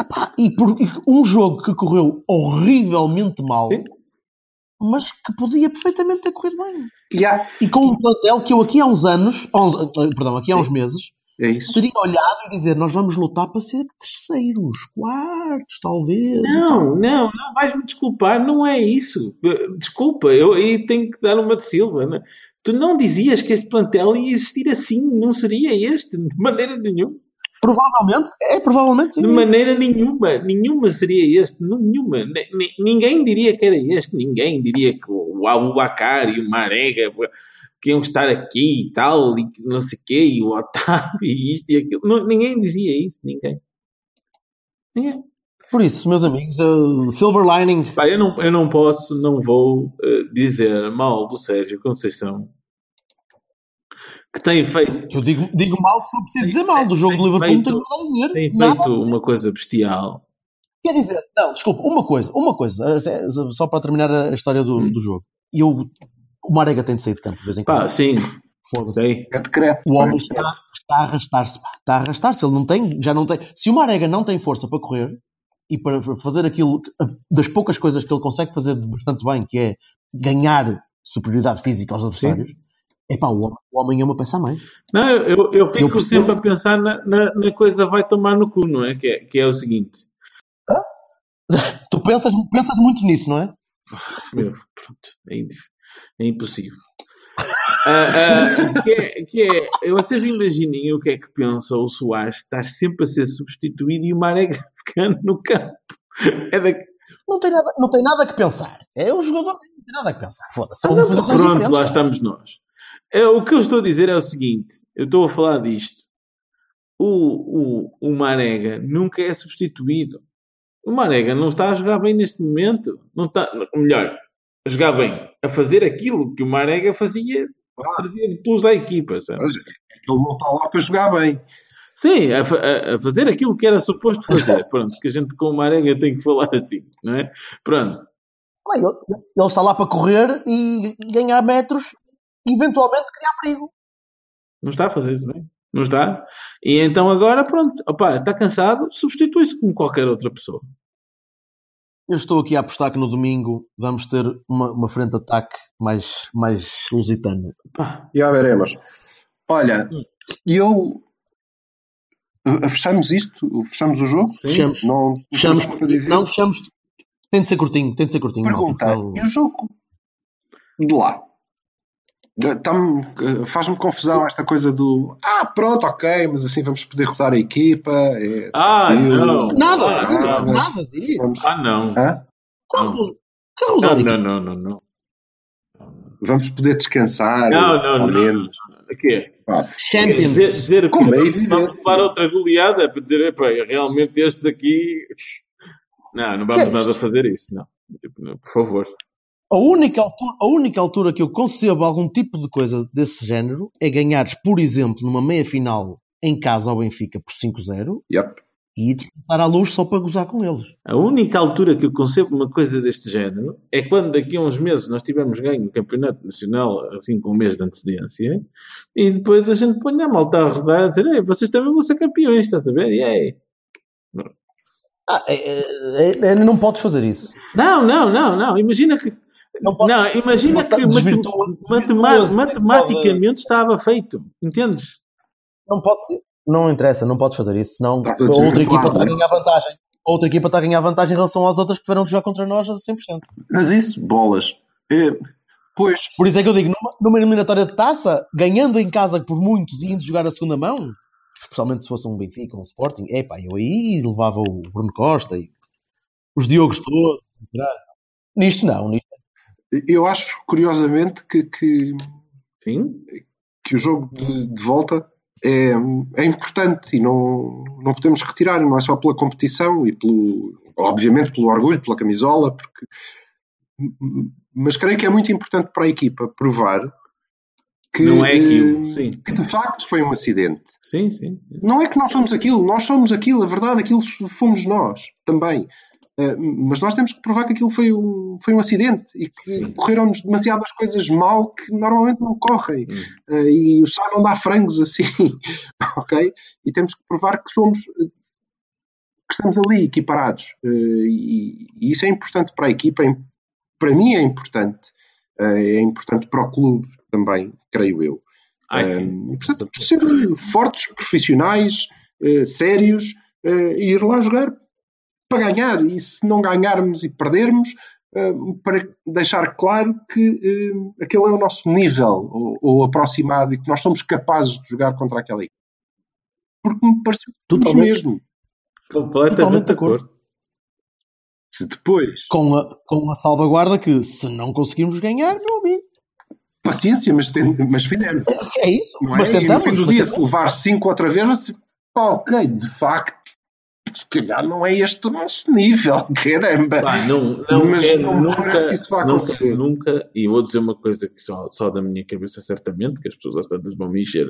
Epá, e por um jogo que correu horrivelmente mal, Sim. mas que podia perfeitamente ter corrido bem. E há- E com um plantel que eu aqui há uns anos, eh, perdão, aqui há uns meses, é isso. teria olhado e dizer nós vamos lutar para ser terceiros, quartos, talvez. Não, não, não, vais-me desculpar, não é isso. Desculpa, eu aí tenho que dar uma de Silva. né? Tu não dizias que este plantel ia existir assim, não seria este, de maneira nenhuma. Provavelmente, é provavelmente sim. De maneira nenhuma, nenhuma seria este, nenhuma. Ni- ni- Ninguém diria que era este, ninguém diria que o Abubakar e o Marega que iam estar aqui e tal, e não sei o quê, e o Otávio e isto e aquilo. Não, ninguém dizia isso, ninguém. Ninguém. Por isso, meus amigos, uh, Silver Lining. Pá, eu, não, eu não posso, não vou uh, dizer mal do Sérgio Conceição que tem feito. Eu digo, digo mal se for preciso dizer mal. Do jogo do Liverpool não tenho nada a dizer. Tem nada feito uma coisa bestial. Quer dizer, não, desculpa, uma coisa, uma coisa, uh, só para terminar a história do, Hum. do jogo. Eu, o Marega tem de sair de campo de vez em quando. Pá, sim, Foda-se. tem. É decreto. O homem está, está a arrastar-se. Está a arrastar-se. Ele não tem, já não tem. Se o Marega não tem força para correr e para fazer aquilo, que- das poucas coisas que ele consegue fazer bastante bem, que é ganhar superioridade física aos adversários, é pá, o homem, o homem é uma peça a mais. Não, eu, eu fico Eu percebo. sempre a pensar na, na, na coisa vai tomar no cu, não é? Que é, que é o seguinte. Tu pensas, pensas muito nisso, não é? Meu, pronto, é, é impossível. Ah, ah, que, é, que é, vocês imaginem o que é que pensa o Soares estar sempre a ser substituído e o Marega ficando no campo. É da... Não tem nada, não tem nada que pensar. É o jogador, não tem nada que pensar. Foda-se. São Pronto, lá estamos nós. É, o que eu estou a dizer é o seguinte: eu estou a falar disto. O, o, o Marega nunca é substituído. O Marega não está a jogar bem neste momento. Não está, melhor, a jogar bem, a fazer aquilo que o Marega fazia, trazia plus à equipa. sabe? Mas Ele não está lá para jogar bem. Sim, a, a- a fazer aquilo que era suposto fazer. Pronto, que a gente com o Marega tem que falar assim, não é? Pronto. Ele, ele está lá para correr e ganhar metros eventualmente criar perigo. Não está a fazer isso bem. Não está. E então agora, pronto, opá, está cansado, substitui-se como qualquer outra pessoa. Eu estou aqui a apostar que no domingo vamos ter uma, uma frente de ataque mais, mais lusitana. Já veremos. Olha, Hum. eu. eh, Fechamos isto? Fechamos o jogo? Fechamos. Não, não Fechamos. Não, fechamos. Tem de ser curtinho, tem de ser curtinho. Pergunta, senão- e o jogo de lá? Eh, Faz-me confusão esta coisa do ah, pronto, ok, mas assim vamos poder rodar a equipa. é, Ah, não. Nada, Ah, nada, não. nada disso. Vamos, Ah, não. hã? Carro, carro Não, rodar não, não, não, não. vamos poder descansar. Não, não, ao não. menos. O quê? Pá, Champions. Dizer, dizer Como é evidente. levar outra goleada é para dizer, epá, realmente estes aqui. Não, não vamos é nada fazer isso, não. Tipo, não, Por favor. A única, altura, a única altura que eu concebo algum tipo de coisa desse género é ganhares, por exemplo, numa meia final em casa ao Benfica por 5-0 yep. e descansar à luz só para gozar com eles. A única altura que eu concebo uma coisa deste género é quando daqui a uns meses nós tivermos ganho o Campeonato Nacional, assim com um mês de antecedência, e depois a gente põe a malta a rodar a dizer, Ei, vocês também vão ser campeões, estás a ver? E aí? Ah, é- é- é- não podes fazer isso. Não, não, não, não. Imagina que. Não Não, imagina que matem- matematicamente estava feito. Entendes? Não pode ser. Não interessa, não podes fazer isso. Senão outra desvirtuar, equipa está a ganhar vantagem. Outra equipa está a ganhar vantagem em relação às outras que tiveram de jogar contra nós a 100%. Mas isso, bolas. É, pois, Por isso é que eu digo, numa, numa eliminatória de taça, ganhando em casa por muitos e indo jogar a segunda mão, especialmente se fosse um Benfica, um Sporting, epá, eu aí levava o Bruno Costa e os Diogos todos. Nisto não, nisto eu acho curiosamente que, que, Sim. que o jogo de, de volta é, é importante e não, não podemos retirar, não é só pela competição e pelo, obviamente pelo orgulho, pela camisola, porque, mas creio que é muito importante para a equipa provar que, Não é aquilo. eh, Sim. que de facto foi um acidente. Sim, sim. Não é que nós somos aquilo, nós somos aquilo, a verdade, aquilo fomos nós também. Uh, mas nós temos que provar que aquilo foi um, foi um acidente e que correram-nos demasiadas coisas mal que normalmente não correm. Hum. Uh, e o chá não dá frangos assim, ok? E temos que provar que somos, que estamos ali equiparados. Uh, e, e isso é importante para a equipa, é, para mim é importante. É importante para o clube também, creio eu. Ai, Um, portanto, ser fortes, profissionais, sérios e ir lá jogar para ganhar. E se não ganharmos e perdermos, uh, para deixar claro que uh, aquele é o nosso nível ou, ou, aproximado e que nós somos capazes de jogar contra aquela equipe. Porque me pareceu Totalmente. mesmo. Completamente Totalmente de acordo. acordo. Se depois, com a, com a salvaguarda que se não conseguirmos ganhar, meu amigo. paciência, mas, tem, mas fizemos. É isso. Não é? Mas e no tentamos. fim do dia, tentamos. se levar 5 outra vez, você, pá, ok, de facto, se calhar não é este o nosso nível, caramba. Pá, não, não Mas quero não nunca, parece que isso vá nunca, acontecer. nunca, e vou dizer uma coisa que só, só da minha cabeça, certamente, que as pessoas às tantas vão me encher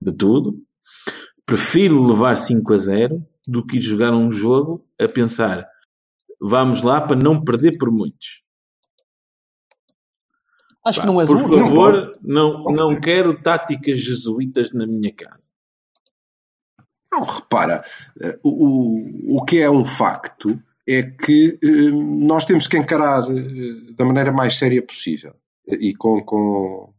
de tudo. Prefiro levar 5 a 0 do que ir jogar um jogo a pensar vamos lá para não perder por muitos. Acho Pá, que não és por favor, não, não quero táticas jesuítas na minha casa. Não, repara, eh, o, o que é um facto é que eh, nós temos que encarar eh, da maneira mais séria possível e com, com,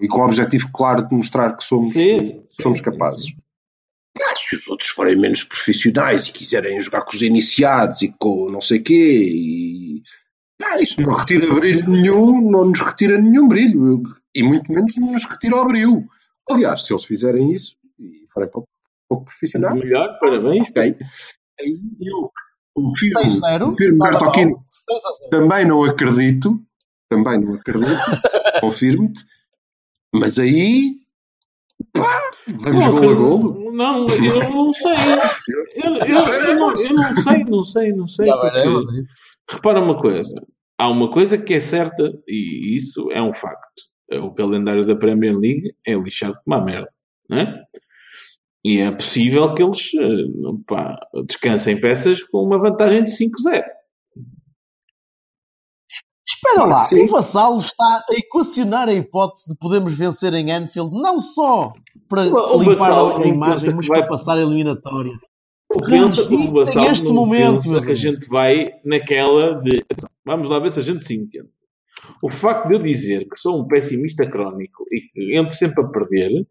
e com o objetivo claro de mostrar que somos, Sim, sim, somos capazes. sim. Se os outros forem menos profissionais e quiserem jogar com os iniciados e com não sei quê, e ah, isso não retira brilho nenhum, não nos retira nenhum brilho, e muito menos nos retira o brilho. Aliás, se eles fizerem isso e forem pouco, pouco profissionais, Melhor, parabéns. ok. Aí eu confirmo, 6-0. confirmo nada mal. Bertolini, 6 a 0. também não acredito, também não acredito, confirmo-te, mas aí pá, vamos Não, golo a golo. Não, eu não sei. Eu, eu- eu não, eu não sei, não sei, não sei. Porque- repara uma coisa. Há uma coisa que é certa, e isso é um facto. O calendário da Premier League é lixado como a merda. Né? E é possível que eles eh, pá, descansem peças com uma vantagem de 5-0. Espera lá, Sim. o Vassalo está a equacionar a hipótese de podermos vencer em Anfield, não só para O- limpar Vassalo a, imagem, mas vai- para passar a eliminatória. Pensa, o Tem Vassal este não momento, pensa que a gente vai naquela de vamos lá ver se a gente se entende. O facto de eu dizer que sou um pessimista crónico e que entro sempre a perder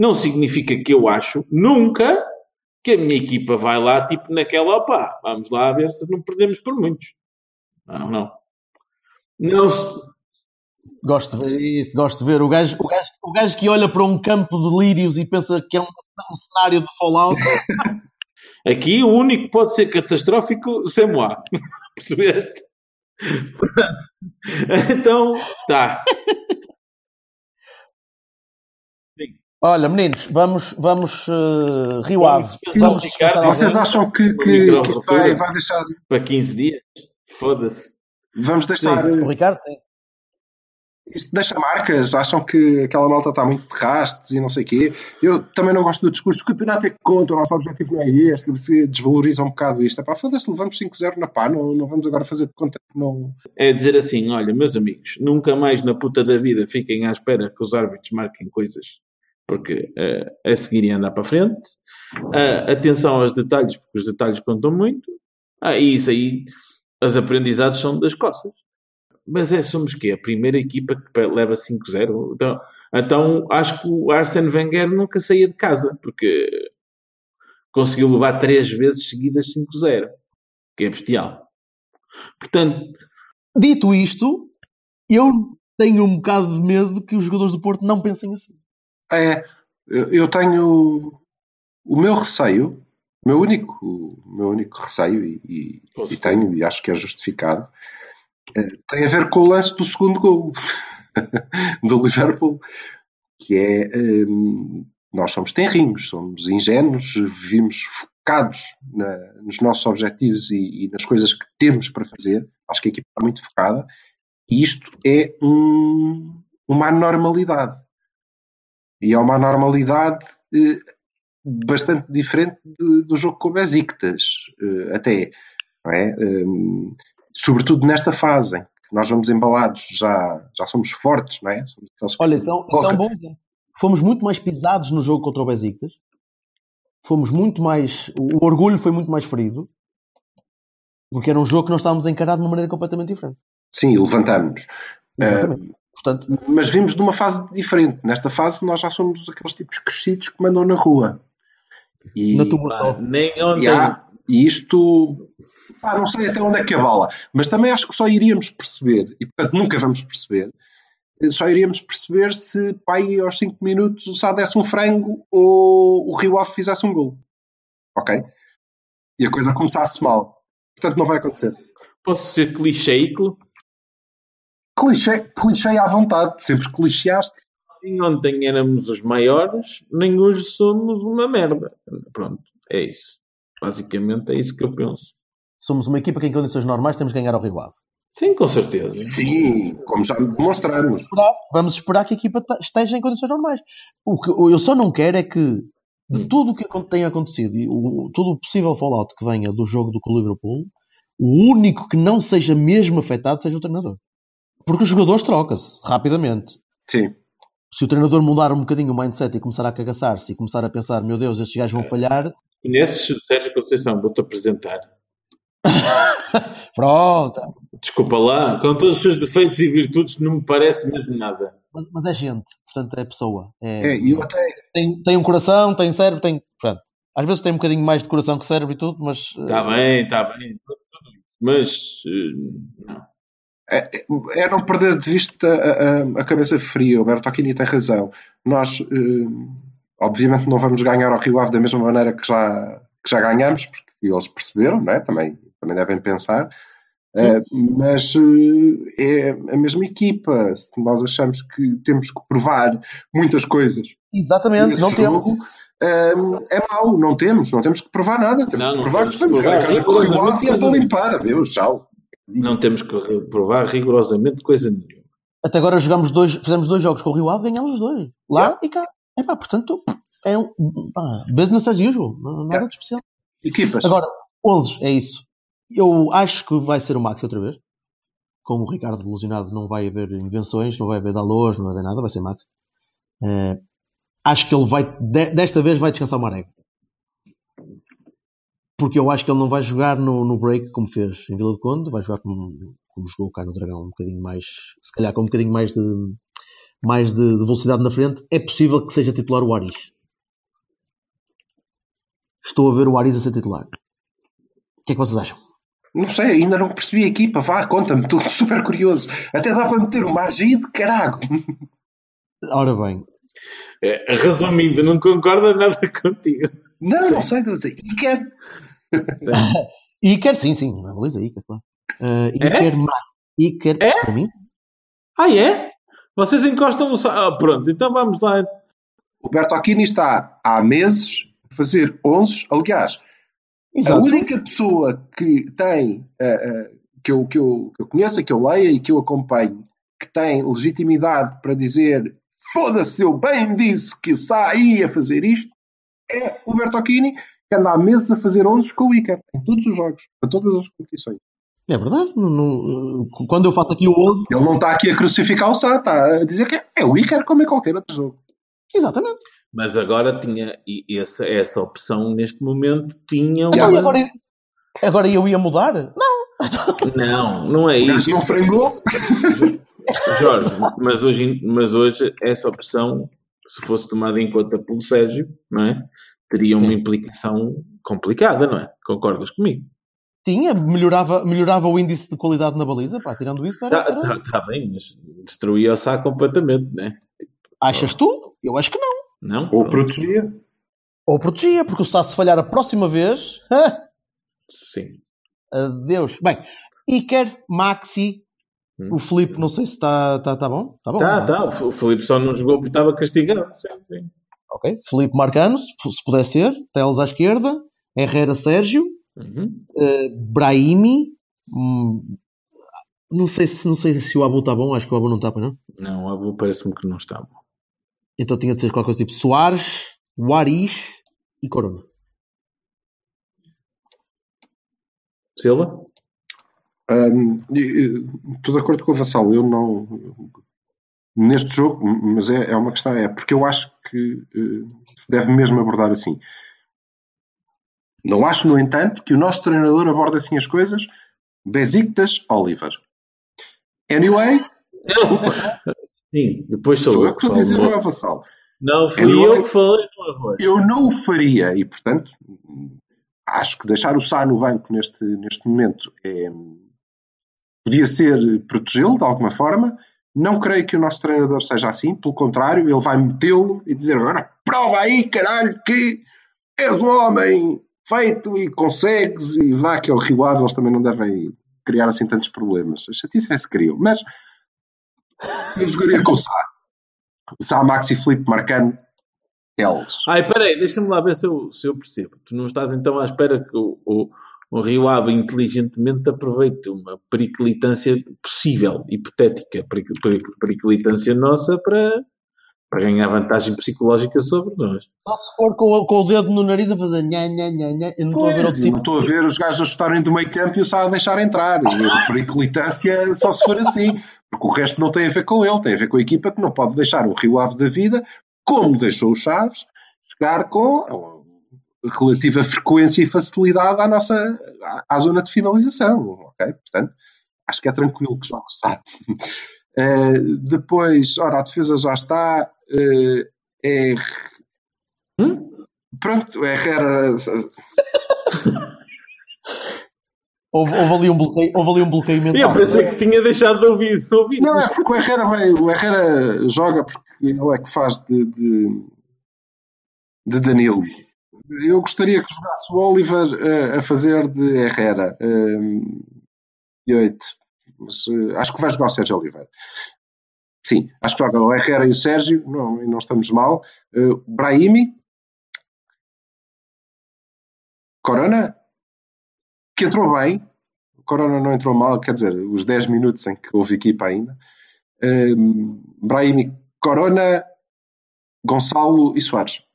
não significa que eu acho nunca que a minha equipa vai lá tipo naquela opá, vamos lá ver se não perdemos por muitos. Não, não. Não Gosto de ver isso, gosto de ver. O gajo, o, gajo, o gajo que olha para um campo de lírios e pensa que é um, um cenário de Fallout. Aqui o único que pode ser catastrófico é Moá. Percebeste? então, tá. Olha, meninos, vamos, vamos uh, Rio Ave. sim, Vamos Ricardo, Vocês acham que, que, que vai, vai deixar. Para 15 dias? Foda-se. Vamos deixar. Sim. O Ricardo, sim. Isto deixa marcas, acham que aquela malta está muito de rastes e não sei o quê. Eu também não gosto do discurso. O campeonato é que conta, o nosso objetivo não é este. Se desvaloriza um bocado isto. Epá, foda-se, levamos 5-0 na pá, não, não vamos agora fazer de conta que não. É dizer assim: olha, meus amigos, nunca mais na puta da vida fiquem à espera que os árbitros marquem coisas, porque eh, a seguir ia andar para frente. Ah, atenção aos detalhes, porque os detalhes contam muito. Ah, e isso aí, as aprendizados são das costas. Mas é, somos quê? A primeira equipa que leva 5-0. Então, então acho que o Arsene Wenger nunca saía de casa, porque conseguiu levar três vezes seguidas 5-0, que é bestial. Portanto, Dito isto, eu tenho um bocado de medo que os jogadores do Porto não pensem assim. É, eu tenho o meu receio, o meu único, o meu único receio, e, e- tenho, e acho que é justificado, eh, tem a ver com o lance do segundo gol do Liverpool, que é hum, nós somos tenrinhos, somos ingênuos, vivemos focados na- nos nossos objetivos e, e nas coisas que temos para fazer. Acho que a equipa está muito focada e isto é um- uma anormalidade. E é uma anormalidade eh, bastante diferente de- do jogo com o Besiktas, eh, até. é? Hum, sobretudo nesta fase em que nós vamos embalados, já, já somos fortes, não é? Somos Olha, Porra. bom exemplo. Fomos muito mais pisados no jogo contra o Besiktas. Fomos muito mais. O orgulho foi muito mais ferido. Porque era um jogo que nós estávamos a encarar de uma maneira completamente diferente. Sim, levantamos-nos. Exatamente. Portanto, Mas vimos de uma fase diferente. Nesta fase nós já somos aqueles tipos crescidos que mandam na rua. E, na tua só. nem ontem. e há- e isto, pá, não sei até onde é que a bala, mas também acho que só iríamos perceber, e portanto nunca vamos perceber, só iríamos perceber se pá, aí aos 5 minutos o Sá desse um frango ou o Rio Ave fizesse um gol. Ok? E a coisa começasse mal. Portanto não vai acontecer. Posso ser clichêico? Clichê, clichê à vontade, sempre clicheaste. Nem ontem éramos os maiores, nem hoje somos uma merda. Pronto, é isso. Basicamente é isso que eu penso. Somos uma equipa que em condições normais temos que ganhar ao Rio Ave. Sim, com certeza. Sim, como já demonstramos. Esperar- Vamos esperar que a equipa esteja em condições normais. O que eu só não quero é que de Hum. tudo o que tenha acontecido e o, todo o possível fallout que venha do jogo do Liverpool, o único que não seja mesmo afetado seja o treinador. Porque os jogadores trocam-se rapidamente. Sim. Se o treinador mudar um bocadinho o mindset e começar a cagaçar-se e começar a pensar, meu Deus, estes gajos vão falhar, Conheces o Sérgio Conceição? Vou-te apresentar. pronto. Desculpa lá, com todos os seus defeitos e virtudes, não me parece mesmo nada. Mas, mas é gente, portanto é pessoa. É, É, e eu até. tem, tem um coração, tem cérebro, tem. Pronto. Às vezes tem um bocadinho mais de coração que cérebro e tudo, mas. eh, Está bem, está bem. Mas, eh, não. É, é não perder de vista a, a- a cabeça fria. O Bertocchini tem razão. Nós, eh, obviamente, não vamos ganhar ao Rio Ave da mesma maneira que já, que já ganhamos, porque eles perceberam, não é? também, também devem pensar. Eh, mas eh, é a mesma equipa. Se nós achamos que temos que provar muitas coisas Exatamente, não temos. jogo, eh, é mau. Não temos. Não temos que provar nada. Temos Não, que provar temos que que jogar em casa com o Rio Ave e é para limpar. Adeus, tchau. Não temos que provar rigorosamente coisa nenhuma. Até agora jogamos dois, fizemos dois jogos com o Rio Ave, ganhámos os dois. Lá e cá. É pá, portanto, é um pá, business as usual, nada de especial. Equipas. Agora, 11, é isso. Eu acho que vai ser o Maxi outra vez. Como o Ricardo ilusionado, não vai haver invenções, não vai haver dalores, não vai haver nada, vai ser Maxi. Eh, acho que ele vai, de- desta vez, vai descansar o Marega. Porque eu acho que ele não vai jogar no, no break como fez em Vila do Conde, vai jogar como, como jogou cá no Dragão, um bocadinho mais, se calhar com um bocadinho mais de, mais de, de velocidade na frente. É possível que seja titular o Aris. Estou a ver o Aris a ser titular. O que é que vocês acham? Não sei, ainda não percebi a equipa. Vá, conta-me, estou super curioso. Até dá para meter uma magia de carago. Ora bem, É, resumindo, não concorda nada contigo. Não, não sei, não sei. E quer. Iker, sim, sim, na baliza, Iker, claro. Uh, Iker, Ma- Iker, É? para mim, Ah, é? Vocês encostam o. Ah, pronto, então vamos lá. O Bertocchini está há meses a fazer 11. Aliás, a exato. única pessoa que tem, eh, eh, que, eu, que, eu, que eu conheça, que eu leia e que eu acompanho, que tem legitimidade para dizer foda-se, eu bem disse que o Sá ia fazer isto, é o Bertocchini, que anda há meses a fazer 11 com o Iker, em todos os jogos, para todas as competições. É verdade, não- não- quando eu faço aqui o 11, Ele não está aqui a crucificar o Sá, está a dizer que é- é o Iker como é qualquer outro jogo. exatamente. Mas agora tinha. E essa, essa opção, neste momento, tinha. Então, uma- agora, agora eu ia mudar? Não. Não, não é isso. não frangou. Jorge, mas hoje, mas hoje essa opção, se fosse tomada em conta pelo Sérgio, não é? Teria uma Sim. implicação complicada, não é? Concordas comigo? Tinha, melhorava, melhorava o índice de qualidade na baliza, pá, tirando isso, era, Está era- tá, tá bem, mas destruía o saco completamente, não é? achas tu? Eu acho que não. Não? Ou protegia. Ou protegia, porque o Sá se falhar a próxima vez, Sim. adeus. Bem, Iker, Maxi, Hum. o Felipe, não sei se está tá, tá bom. Tá bom. Tá, é? tá. O Felipe só não jogou porque estava castigado. Sim, sim. Ok. Felipe Marcano, se, puder ser. Teles à esquerda. Herrera Sérgio. Uhum. eh, Brahimi. hum, não, sei se, não sei se o Abu está bom. Acho que o Abu não está, pois não. Não, o Abu parece-me que não está bom. Então tinha de ser qualquer coisa tipo Soares, Waris e Corona. Silva? E, Estou de acordo com o Vassal. Eu não. Neste jogo, mas é, é uma questão, é porque eu acho que eh, se deve mesmo abordar assim. Não acho, no entanto, que o nosso treinador aborde assim as coisas. Besiktas Oliver. Anyway, Sim, depois sou eu eu que estou a dizer, não é Vassal. Não, fui Anyway. eu que falei. Eu não o faria e, portanto, acho que deixar o Sá no banco neste, neste momento é, podia ser protegê-lo de alguma forma. Não creio que o nosso treinador seja assim, pelo contrário, ele vai metê-lo e dizer agora prova aí, caralho, que és um homem feito e consegues e vá que é Ave, eles também não devem criar assim tantos problemas. A chatice é se criam, mas eu jogaria com o Sá. Sá, Maxi, Filipe, Marcano Teles. Ai, peraí, deixa-me lá ver se eu, se eu percebo. Tu não estás então à espera que o, o, o Rio Ave inteligentemente aproveite uma periclitância possível, hipotética, peric- peric- periclitância nossa para, para ganhar vantagem psicológica sobre nós. Só se for com, o- com o dedo no nariz a fazer nha, nha, nha, nha. Eu não estou a ver Pois, não tipo. estou a ver os gajos a chutarem do meio campo e o Sá a deixar entrar. E a periclitância só se for assim. Porque o resto não tem a ver com ele, tem a ver com a equipa que não pode deixar o Rio Ave da vida, como deixou o Chaves, chegar com relativa frequência e facilidade à nossa à, à zona de finalização. ok? Portanto, acho que é tranquilo que jogue Sá. Eh, depois, ora, a defesa já está. eh, é Hum? Pronto, é Herrera. Houve, houve ali um bloqueio, houve ali um bloqueio Eu mental. pensei que tinha deixado de ouvir. de ouvir. Não, é porque o Herrera, vai, o Herrera joga porque ele é que faz de, de, de Danilo. Eu gostaria que jogasse o Oliver eh, a fazer de Herrera. E oito. Mas acho que vai jogar o Sérgio Oliveira. Sim, acho que joga o Herrera e o Sérgio, não, não estamos mal. Uh, Brahimi. Corona, que entrou bem. O Corona não entrou mal, quer dizer, os 10 minutos em que houve equipa ainda. Um, Brahimi, Corona, Gonçalo e Soares.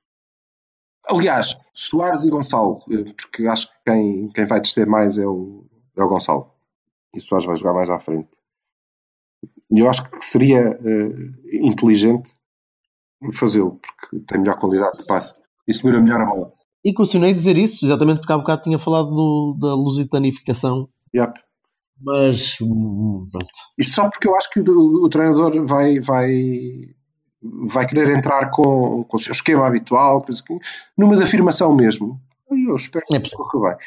Aliás, Soares e Gonçalo, eh, porque acho que quem, quem vai descer mais é o, é o Gonçalo. E Soares vai jogar mais à frente. E eu acho que seria eh, inteligente fazê-lo, porque tem melhor qualidade de passe e segura melhor a bola. E continuei a dizer isso, exatamente porque há bocado tinha falado do- da lusitanificação. Yep. Mas, hum, pronto. Isto só porque eu acho que o, o treinador vai, vai, vai querer entrar com, com o seu esquema habitual, coisa que- numa de afirmação mesmo. E eu espero que É corra bem.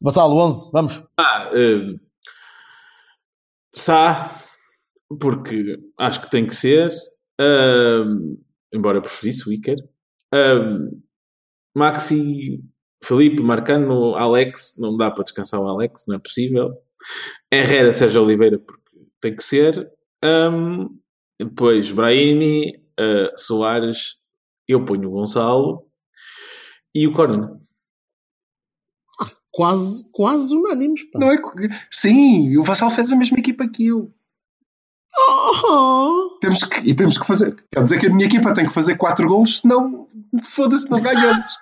Vassalo, 11, vamos. Ah, eh, Sá, porque acho que tem que ser. Ahm, embora eu preferisse o Iker. Ahm, Maxi, Felipe, Marcano, Alex. Não dá para descansar o Alex, não é possível. Herrera, Sérgio Oliveira, porque tem que ser. Ahm, depois Brahimi, ah, Soares. Eu ponho o Gonçalo. E o Corona. Quase, quase unânimes. pá. Não é, sim, o Vassal fez a mesma equipa que eu. Oh, Temos que, e temos que fazer. Quer dizer que a minha equipa tem que fazer 4 golos, senão foda-se, não ganhamos.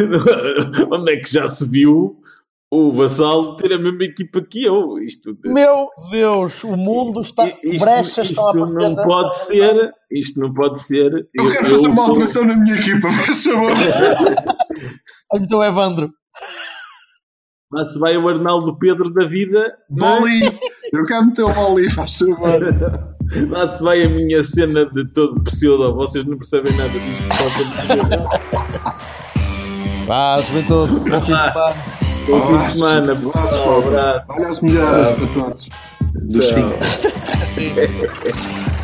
Onde é que já se viu o Vassal ter a mesma equipa que eu? Isto, meu Deus, o mundo está. isto- brechas isto estão a aparecer. não na- pode ser. Isto não pode ser. Eu quero fazer uma sou- alteração na minha equipa, faz favor. Então, Evandro. Lá se vai o Arnaldo Pedro da vida. não é? Boli, eu quero meter o Boli, faz favor. Lá se vai a minha cena de todo pseudo. Vocês não percebem nada disto. Posso dizer. Vá, juventude, bom fim de semana. Bom fim de semana. abraço. Paulo. Olha as melhores para todos. Dos cinco.